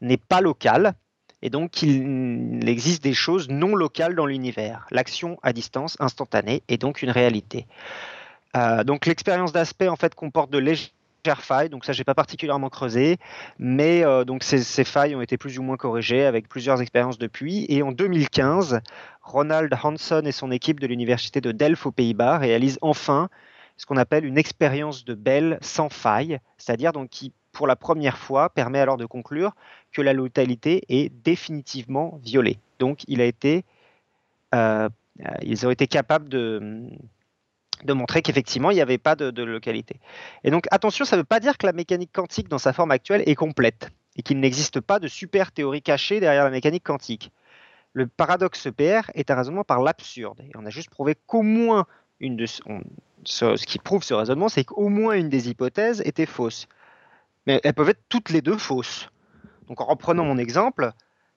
n'est pas local, et donc qu'il existe des choses non locales dans l'univers. L'action à distance instantanée est donc une réalité. Euh, donc l'expérience d'aspect en fait comporte de légères failles, donc ça j'ai pas particulièrement creusé, mais euh, donc ces, ces, failles ont été plus ou moins corrigées avec plusieurs expériences depuis. Et en 2015, Ronald Hanson et son équipe de l'université de Delft aux Pays-Bas réalisent enfin ce qu'on appelle une expérience de Bell sans faille, c'est-à-dire donc qui, pour la première fois, permet alors de conclure que la localité est définitivement violée. Donc, il a été, euh, ils ont été capables de, montrer qu'effectivement, il n'y avait pas de, localité. Et donc, attention, ça ne veut pas dire que la mécanique quantique, dans sa forme actuelle, est complète et qu'il n'existe pas de super théorie cachée derrière la mécanique quantique. Le paradoxe EPR est un raisonnement par l'absurde. Et on a juste prouvé qu'au moins une de, ce, qui prouve ce raisonnement, c'est qu'au moins une des hypothèses était fausse. Mais elles peuvent être toutes les deux fausses. Donc en reprenant mon exemple,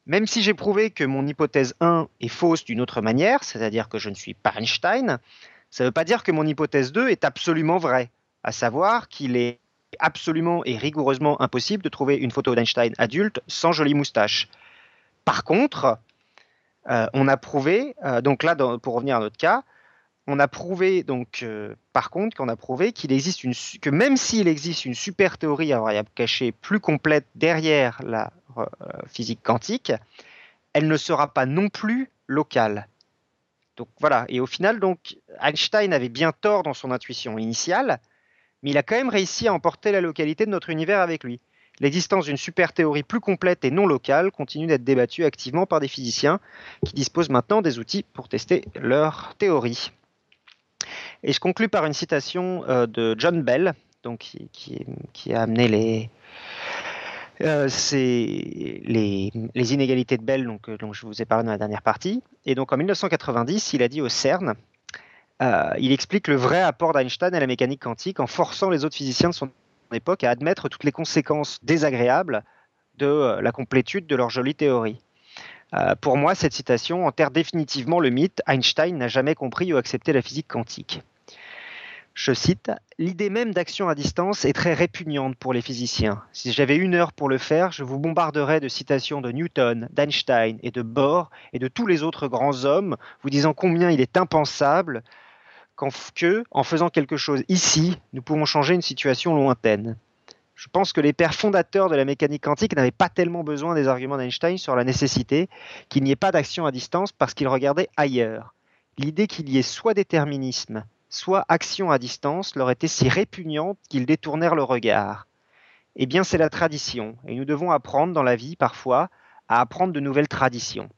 même si j'ai prouvé que mon hypothèse 1 est fausse d'une autre manière, c'est-à-dire que je ne suis pas Einstein, ça ne veut pas dire que mon hypothèse 2 est absolument vraie, à savoir qu'il est absolument et rigoureusement impossible de trouver une photo d'Einstein adulte sans jolie moustache. Par contre, euh, on a prouvé, euh, donc là, pour revenir à notre cas, on a prouvé donc euh, par contre qu'on a prouvé qu'il existe une que même s'il existe une super théorie à variable cachée plus complète derrière la euh, physique quantique, elle ne sera pas non plus locale. Donc voilà, et au final donc Einstein avait bien tort dans son intuition initiale, mais il a quand même réussi à emporter la localité de notre univers avec lui. L'existence d'une super théorie plus complète et non locale continue d'être débattue activement par des physiciens qui disposent maintenant des outils pour tester leur théorie. Et je conclus par une citation euh, de John Bell, donc, qui, a amené les, euh, les, inégalités de Bell euh, dont je vous ai parlé dans la dernière partie. Et donc en 1990, il a dit au CERN, il explique le vrai apport d'Einstein à la mécanique quantique en forçant les autres physiciens de son époque à admettre toutes les conséquences désagréables de la complétude de leur jolie théorie. Pour moi, cette citation enterre définitivement le mythe Einstein n'a jamais compris ou accepté la physique quantique. Je cite, L'idée même d'action à distance est très répugnante pour les physiciens. Si j'avais une heure pour le faire, je vous bombarderais de citations de Newton, d'Einstein et de Bohr et de tous les autres grands hommes, vous disant combien il est impensable qu'en, que, en faisant quelque chose ici, nous pouvons changer une situation lointaine. Je pense que les pères fondateurs de la mécanique quantique n'avaient pas tellement besoin des arguments d'Einstein sur la nécessité qu'il n'y ait pas d'action à distance parce qu'ils regardaient ailleurs. L'idée qu'il y ait soit déterminisme, soit action à distance leur était si répugnante qu'ils détournèrent le regard. Eh bien, c'est la tradition, et nous devons apprendre dans la vie parfois à apprendre de nouvelles traditions.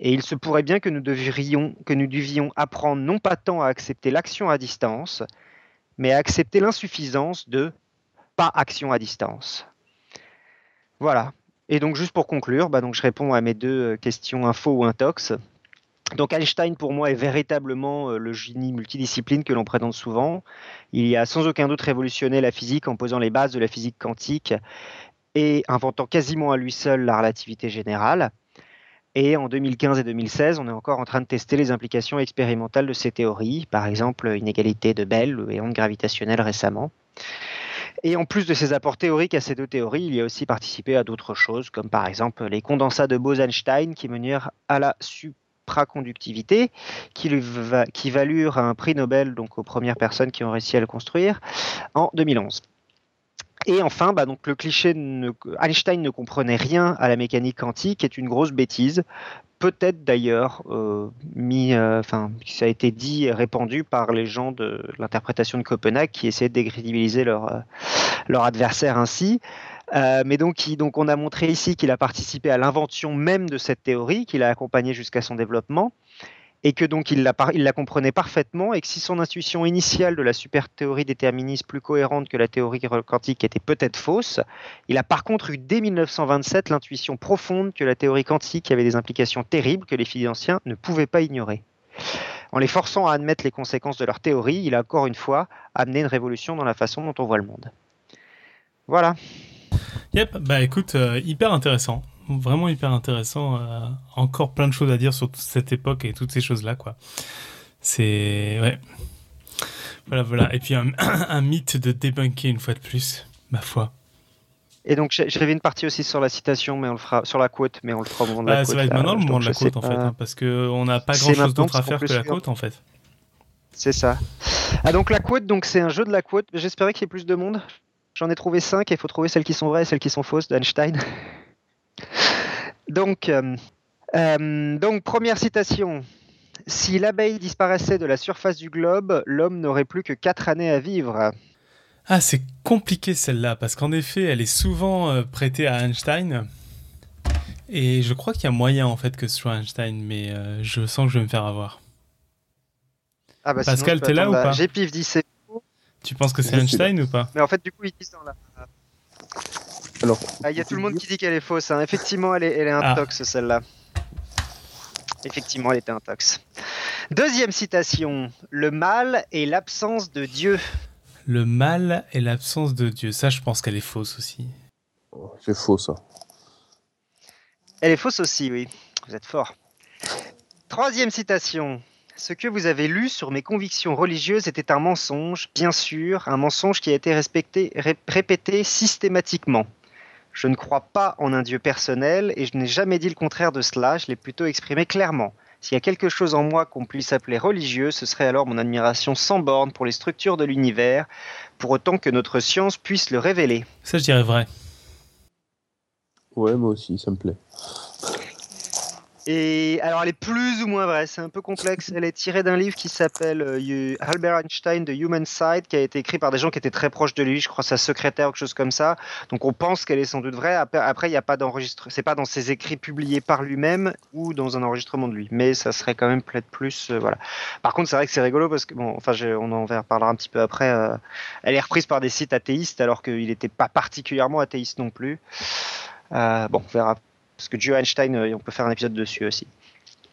Et il se pourrait bien que nous, devrions, que nous devions apprendre non pas tant à accepter l'action à distance, mais à accepter l'insuffisance de pas action à distance. Voilà. Et donc juste pour conclure, bah donc je réponds à mes deux questions info ou intox. Donc Einstein, pour moi, est véritablement euh, le génie multidiscipline que l'on présente souvent. Il a sans aucun doute révolutionné la physique en posant les bases de la physique quantique et inventant quasiment à lui seul la relativité générale. Et en 2015 et 2016, on est encore en train de tester les implications expérimentales de ces théories, par exemple inégalité de Bell et ondes gravitationnelles récemment. Et en plus de ses apports théoriques à ces deux théories, il y a aussi participé à d'autres choses, comme par exemple les condensats de Bose-Einstein qui menèrent à la supraconductivité, qui, valurent un prix Nobel donc aux premières personnes qui ont réussi à le construire en 2011. Et enfin, bah donc le cliché Einstein ne comprenait rien à la mécanique quantique est une grosse bêtise. Peut-être d'ailleurs euh, mis, euh, enfin, ça a été dit et répandu par les gens de l'interprétation de Copenhague qui essayaient de décrédibiliser leur, euh, adversaire ainsi. Mais donc, donc, on a montré ici qu'il a participé à l'invention même de cette théorie, qu'il a accompagnée jusqu'à son développement, et que donc il la, comprenait parfaitement, et que si son intuition initiale de la super théorie déterministe plus cohérente que la théorie quantique était peut-être fausse, il a par contre eu dès 1927 l'intuition profonde que la théorie quantique avait des implications terribles que les physiciens ne pouvaient pas ignorer. En les forçant à admettre les conséquences de leur théorie, il a encore une fois amené une révolution dans la façon dont on voit le monde. Voilà. Yep, bah écoute, euh, hyper intéressant. Vraiment hyper intéressant. Euh, encore plein de choses à dire sur toute cette époque et toutes ces choses-là, quoi. C'est. Ouais. Voilà, voilà. Et puis un, mythe de débunker une fois de plus, ma foi. Et donc j'avais une partie aussi sur la citation, mais on le fera sur la côte, mais on le fera au moment de la bah, côte. Ça va être maintenant le moment de la côte en fait, hein, parce qu'on n'a pas grand chose d'autre à faire que la côte en fait. C'est ça. Ah donc la côte, donc c'est un jeu de la côte. J'espérais qu'il y ait plus de monde. J'en ai trouvé cinq et il faut trouver celles qui sont vraies et celles qui sont fausses d'Einstein. Donc, euh, euh, donc, première citation. Si l'abeille disparaissait de la surface du globe, l'homme n'aurait plus que quatre années à vivre. Ah, c'est compliqué celle-là, parce qu'en effet, elle est souvent euh, prêtée à Einstein. Et je crois qu'il y a moyen en fait que ce soit Einstein, mais je sens que je vais me faire avoir. Ah bah Pascal, t'es là ou pas J'ai pif dit c'est tu penses que c'est Einstein ou pas? Mais en fait, du coup, ils disent dans la. Alors. Ah, il y a tout le monde qui dit qu'elle est fausse. Hein. Effectivement, elle est, elle est ah. intox, celle-là. Effectivement, elle était intox. Deuxième citation. Le mal est l'absence de Dieu. Le mal est l'absence de Dieu. Ça, je pense qu'elle est fausse aussi. C'est faux, ça. Elle est fausse aussi, oui. Vous êtes fort. Troisième citation. Ce que vous avez lu sur mes convictions religieuses était un mensonge, bien sûr, un mensonge qui a été respecté, répété systématiquement. Je ne crois pas en un Dieu personnel et je n'ai jamais dit le contraire de cela, je l'ai plutôt exprimé clairement. S'il y a quelque chose en moi qu'on puisse appeler religieux, ce serait alors mon admiration sans borne pour les structures de l'univers, pour autant que notre science puisse le révéler. Ça, je dirais vrai. Ouais, moi aussi, ça me plaît. Alors, elle est plus ou moins vraie, c'est un peu complexe. Elle est tirée d'un livre qui s'appelle euh, Albert Einstein, The Human Side, qui a été écrit par des gens qui étaient très proches de lui, je crois sa secrétaire ou quelque chose comme ça. Donc, on pense qu'elle est sans doute vraie. Après, il n'y a pas d'enregistrement, c'est pas dans ses écrits publiés par lui-même ou dans un enregistrement de lui, mais ça serait quand même peut-être plus. Euh, voilà. Par contre, c'est vrai que c'est rigolo parce que, bon, enfin, on en reparlera un petit peu après. Euh, elle est reprise par des sites athéistes alors qu'il n'était pas particulièrement athéiste non plus. bon, on verra parce que Joe Einstein, euh, on peut faire un épisode dessus aussi.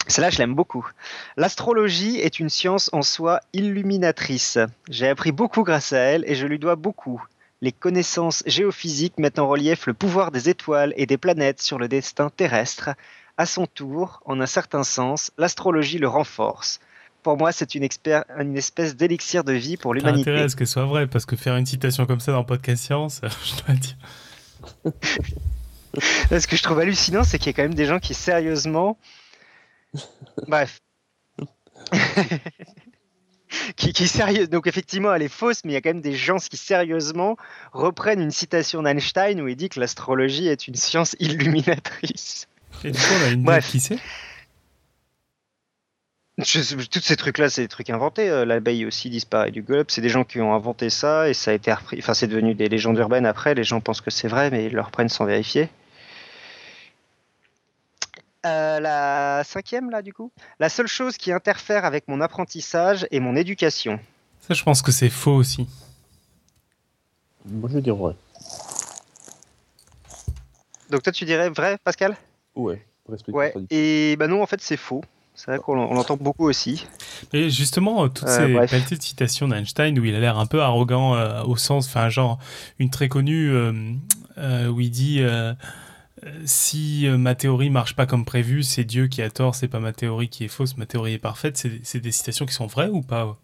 Celle-là, je l'aime beaucoup. L'astrologie est une science en soi illuminatrice. J'ai appris beaucoup grâce à elle et je lui dois beaucoup. Les connaissances géophysiques mettent en relief le pouvoir des étoiles et des planètes sur le destin terrestre. À son tour, en un certain sens, l'astrologie le renforce. Pour moi, c'est une, espèce d'élixir de vie pour l'humanité. intérêt à ce que ce soit vrai, parce que faire une citation comme ça dans Podcast Science, je dois dire. Ce que je trouve hallucinant, c'est qu'il y a quand même des gens qui sérieusement. Bref. qui, qui sérieux... Donc effectivement, elle est fausse, mais il y a quand même des gens qui sérieusement reprennent une citation d'Einstein où il dit que l'astrologie est une science illuminatrice. Et du coup, on a une Bref. qui c'est tous ces trucs-là, c'est des trucs inventés. Euh, L'abeille aussi disparaît du globe. C'est des gens qui ont inventé ça et ça a été repris. Enfin, c'est devenu des légendes urbaines après. Les gens pensent que c'est vrai, mais ils le reprennent sans vérifier. Euh, la cinquième, là, du coup? La seule chose qui interfère avec mon apprentissage est mon éducation. Ça, je pense que c'est faux aussi. Moi, je vais dire vrai. Donc, toi, tu dirais vrai, Pascal? Ouais, respect Ouais. Et bah non, en fait, c'est faux. C'est vrai qu'on on l'entend beaucoup aussi. Et justement, euh, toutes Euh, ces de citations d'Einstein où il a l'air un peu arrogant euh, au sens, enfin, genre, une très connue euh, euh, où il dit si euh, ma théorie marche pas comme prévu, c'est Dieu qui a tort, c'est pas ma théorie qui est fausse, ma théorie est parfaite. C'est des citations qui sont vraies ou pas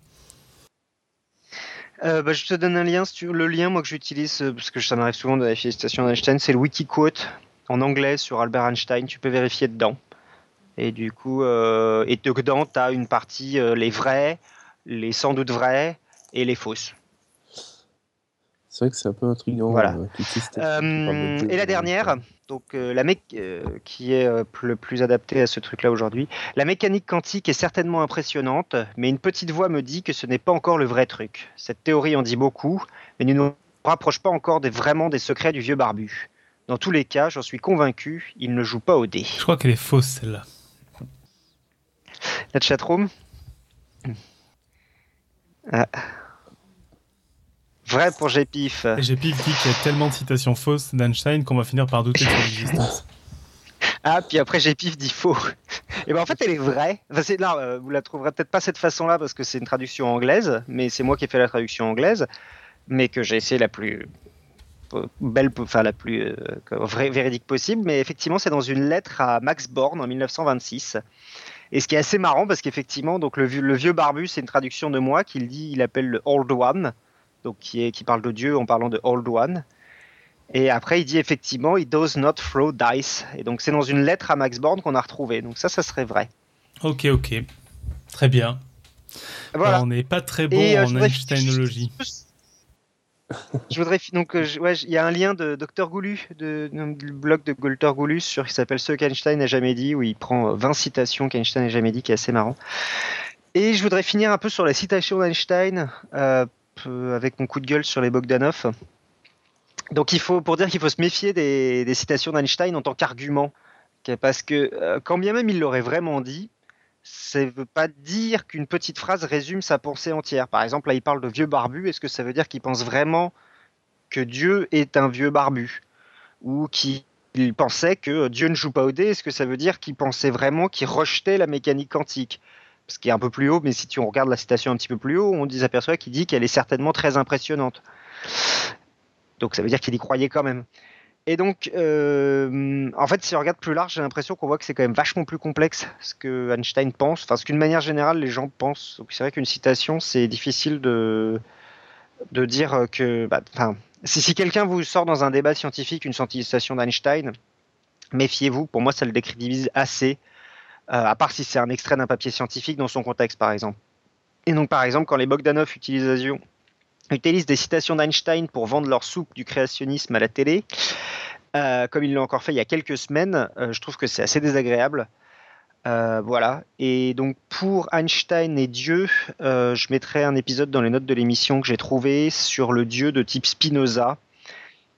Euh, bah, je te donne un lien. Le lien, moi, que j'utilise, euh, parce que ça m'arrive souvent de vérifier les citations d'Einstein, c'est le Wikiquote en anglais sur Albert Einstein. Tu peux vérifier dedans. Et du coup, euh, et dedans, tu as une partie euh, les vrais, les sans doute vrais et les fausses. C'est vrai que c'est un peu intriguant. Voilà. euh, Euh, et la euh, dernière, donc euh, la mec euh, qui est euh, le plus adaptée à ce truc-là aujourd'hui. La mécanique quantique est certainement impressionnante, mais une petite voix me dit que ce n'est pas encore le vrai truc. Cette théorie en dit beaucoup, mais ne nous rapproche pas encore des, vraiment des secrets du vieux barbu. Dans tous les cas, j'en suis convaincu, il ne joue pas au dé. Je crois qu'elle est fausse celle-là. La chatroom? Ah. Vrai pour Gpif. Et J'ai pif dit qu'il y a tellement de citations fausses d'Einstein qu'on va finir par douter de son existence. Ah, puis après j'ai pif dit faux. Et ben en fait elle est vraie. Enfin, non, euh, vous la trouverez peut-être pas cette façon-là parce que c'est une traduction anglaise, mais c'est moi qui ai fait la traduction anglaise, mais que j'ai essayé la plus euh, belle, enfin la plus euh, vraie- véridique possible. Mais effectivement c'est dans une lettre à Max Born en 1926. Et ce qui est assez marrant parce qu'effectivement donc le, vieux- le vieux barbu c'est une traduction de moi qu'il dit, il appelle le Old One, donc qui est qui parle de Dieu en parlant de Old One. Et après, il dit effectivement, he does not throw dice. Et donc, c'est dans une lettre à Max Born qu'on a retrouvé. Donc, ça, ça serait vrai. Ok, ok. Très bien. Voilà. Alors, on n'est pas très bon euh, en Einsteinologie. Je voudrais donc euh, je- ouais, il y a un lien de Dr Goulu de, blog de Dr Goulu sur qui s'appelle ce qu'Einstein n'a jamais dit où il prend euh, 20 citations qu'Einstein n'a jamais dit qui est assez marrant. Et je voudrais finir un peu sur la citation d'Einstein euh, avec mon coup de gueule sur les Bogdanov. Donc il faut pour dire qu'il faut se méfier des, citations d'Einstein en tant qu'argument parce que euh, quand bien même il l'aurait vraiment dit ça ne veut pas dire qu'une petite phrase résume sa pensée entière. Par exemple, là, il parle de vieux barbu. Est-ce que ça veut dire qu'il pense vraiment que Dieu est un vieux barbu? Ou qu'il pensait que Dieu ne joue pas au dé? Est-ce que ça veut dire qu'il pensait vraiment qu'il rejetait la mécanique quantique? Ce qui est un peu plus haut, mais si tu regardes la citation un petit peu plus haut, on s'aperçoit qu'il dit qu'elle est certainement très impressionnante. Donc ça veut dire qu'il y croyait quand même. Et donc, euh, en fait, si on regarde plus large, j'ai l'impression qu'on voit que c'est quand même vachement plus complexe ce que Einstein pense. Enfin, ce qu'une manière générale, les gens pensent. Donc, C'est vrai qu'une citation, c'est difficile de, dire que. bah, si, si quelqu'un vous sort dans un débat scientifique une citation d'Einstein, méfiez-vous. Pour moi, ça le décrédibilise assez. Euh, à part si c'est un extrait d'un papier scientifique dans son contexte, par exemple. Et donc, par exemple, quand les Bogdanov utilisent, utilisent des citations d'Einstein pour vendre leur soupe du créationnisme à la télé, euh, comme il l'a encore fait il y a quelques semaines, euh, je trouve que c'est assez désagréable. Voilà. Et donc pour Einstein et Dieu, je mettrai un épisode dans les notes de l'émission que j'ai trouvé sur le Dieu de type Spinoza,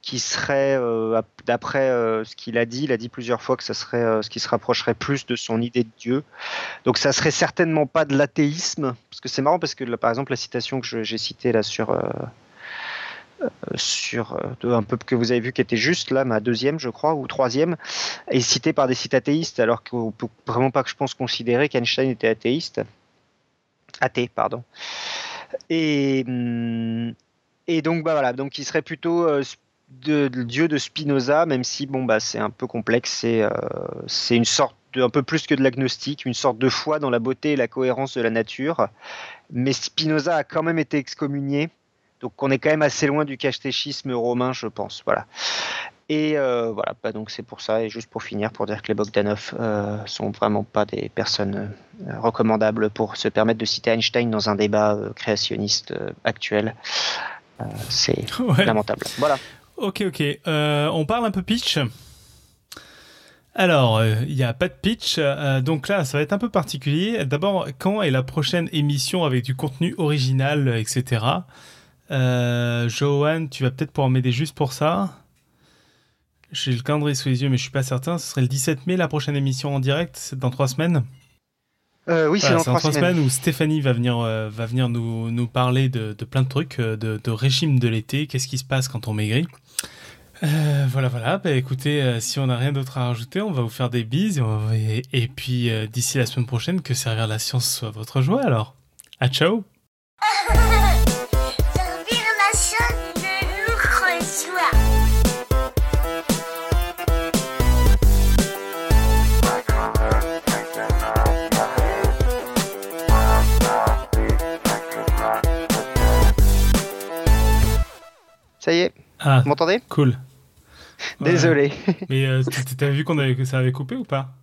qui serait, euh, d'après euh, ce qu'il a dit, il a dit plusieurs fois que ça serait euh, ce qui se rapprocherait plus de son idée de Dieu. Donc ça serait certainement pas de l'athéisme, parce que c'est marrant parce que par exemple la citation que j'ai citée là sur sur un peu que vous avez vu qui était juste là, ma deuxième je crois ou troisième, est citée par des sites athéistes, alors qu'on peut vraiment pas que je pense considérer qu'Einstein était athéiste, athée pardon. Et hum, Et donc bah voilà, donc il serait plutôt euh, de, de- dieu de Spinoza, même si bon bah c'est un peu complexe. C'est euh, c'est une sorte de, un peu plus que de l'agnostique, une sorte de foi dans la beauté et la cohérence de la nature. Mais Spinoza a quand même été excommunié, donc on est quand même assez loin du catéchisme romain, je pense. Voilà. Et euh, voilà, bah donc c'est pour ça. Et juste pour finir, pour dire que les Bogdanov euh, sont vraiment pas des personnes euh, recommandables pour se permettre de citer Einstein dans un débat créationniste actuel. C'est Ouais. lamentable. Voilà. Ok, ok. Euh, on parle un peu pitch. Alors, euh, il n'y a pas de pitch, euh, donc là, ça va être un peu particulier. D'abord, quand est la prochaine émission avec du contenu original, etc. Johan, tu vas peut-être pouvoir m'aider juste pour ça. J'ai le calendrier sous les yeux, mais je suis pas certain. Ce serait le 17 mai, la prochaine émission en direct, dans trois semaines. Euh, oui, c'est Voilà, dans c'est dans trois semaines. semaines où Stéphanie va venir, euh, va venir nous, nous parler de, de plein de trucs, euh, de, de régime de l'été, qu'est-ce qui se passe quand on maigrit. Euh, voilà, voilà. Bah, écoutez, euh, si on n'a rien d'autre à rajouter, on va vous faire des bises. Et, on va- et- et puis, euh, d'ici la semaine prochaine, que servir la science soit votre joie alors. À ciao Ça y est, Ah, vous m'entendez? cool. Ouais. Désolé. Mais euh, t- t'avais vu qu'on avait, que ça avait coupé ou pas?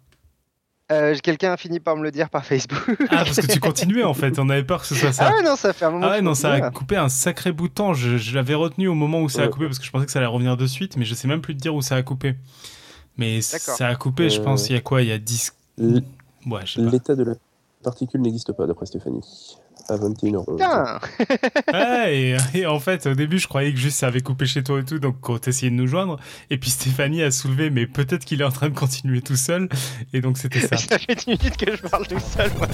Euh, Quelqu'un a fini par me le dire par Facebook. Ah, parce que tu continuais en fait. On avait peur que ce soit ça. Ah ouais, non, ça fait un moment Ah ouais, non, ça a coupé un sacré bout de temps. Je, je l'avais retenu au moment où ça a coupé parce que je pensais que ça allait revenir de suite, mais je sais même plus te dire où ça a coupé. Mais ça a coupé, je Euh, pense, il y a quoi? Il y a 10. L- Ouais, je sais pas. L'état de la particule n'existe pas, d'après Stéphanie à 21 euros. Putain ouais, et, en fait, au début, je croyais que juste ça avait coupé chez toi et tout, donc quand t'essayais de nous joindre. Et puis Stéphanie a soulevé, mais peut-être qu'il est en train de continuer tout seul. Et donc c'était ça. ça fait 10 minutes que je parle tout seul, moi.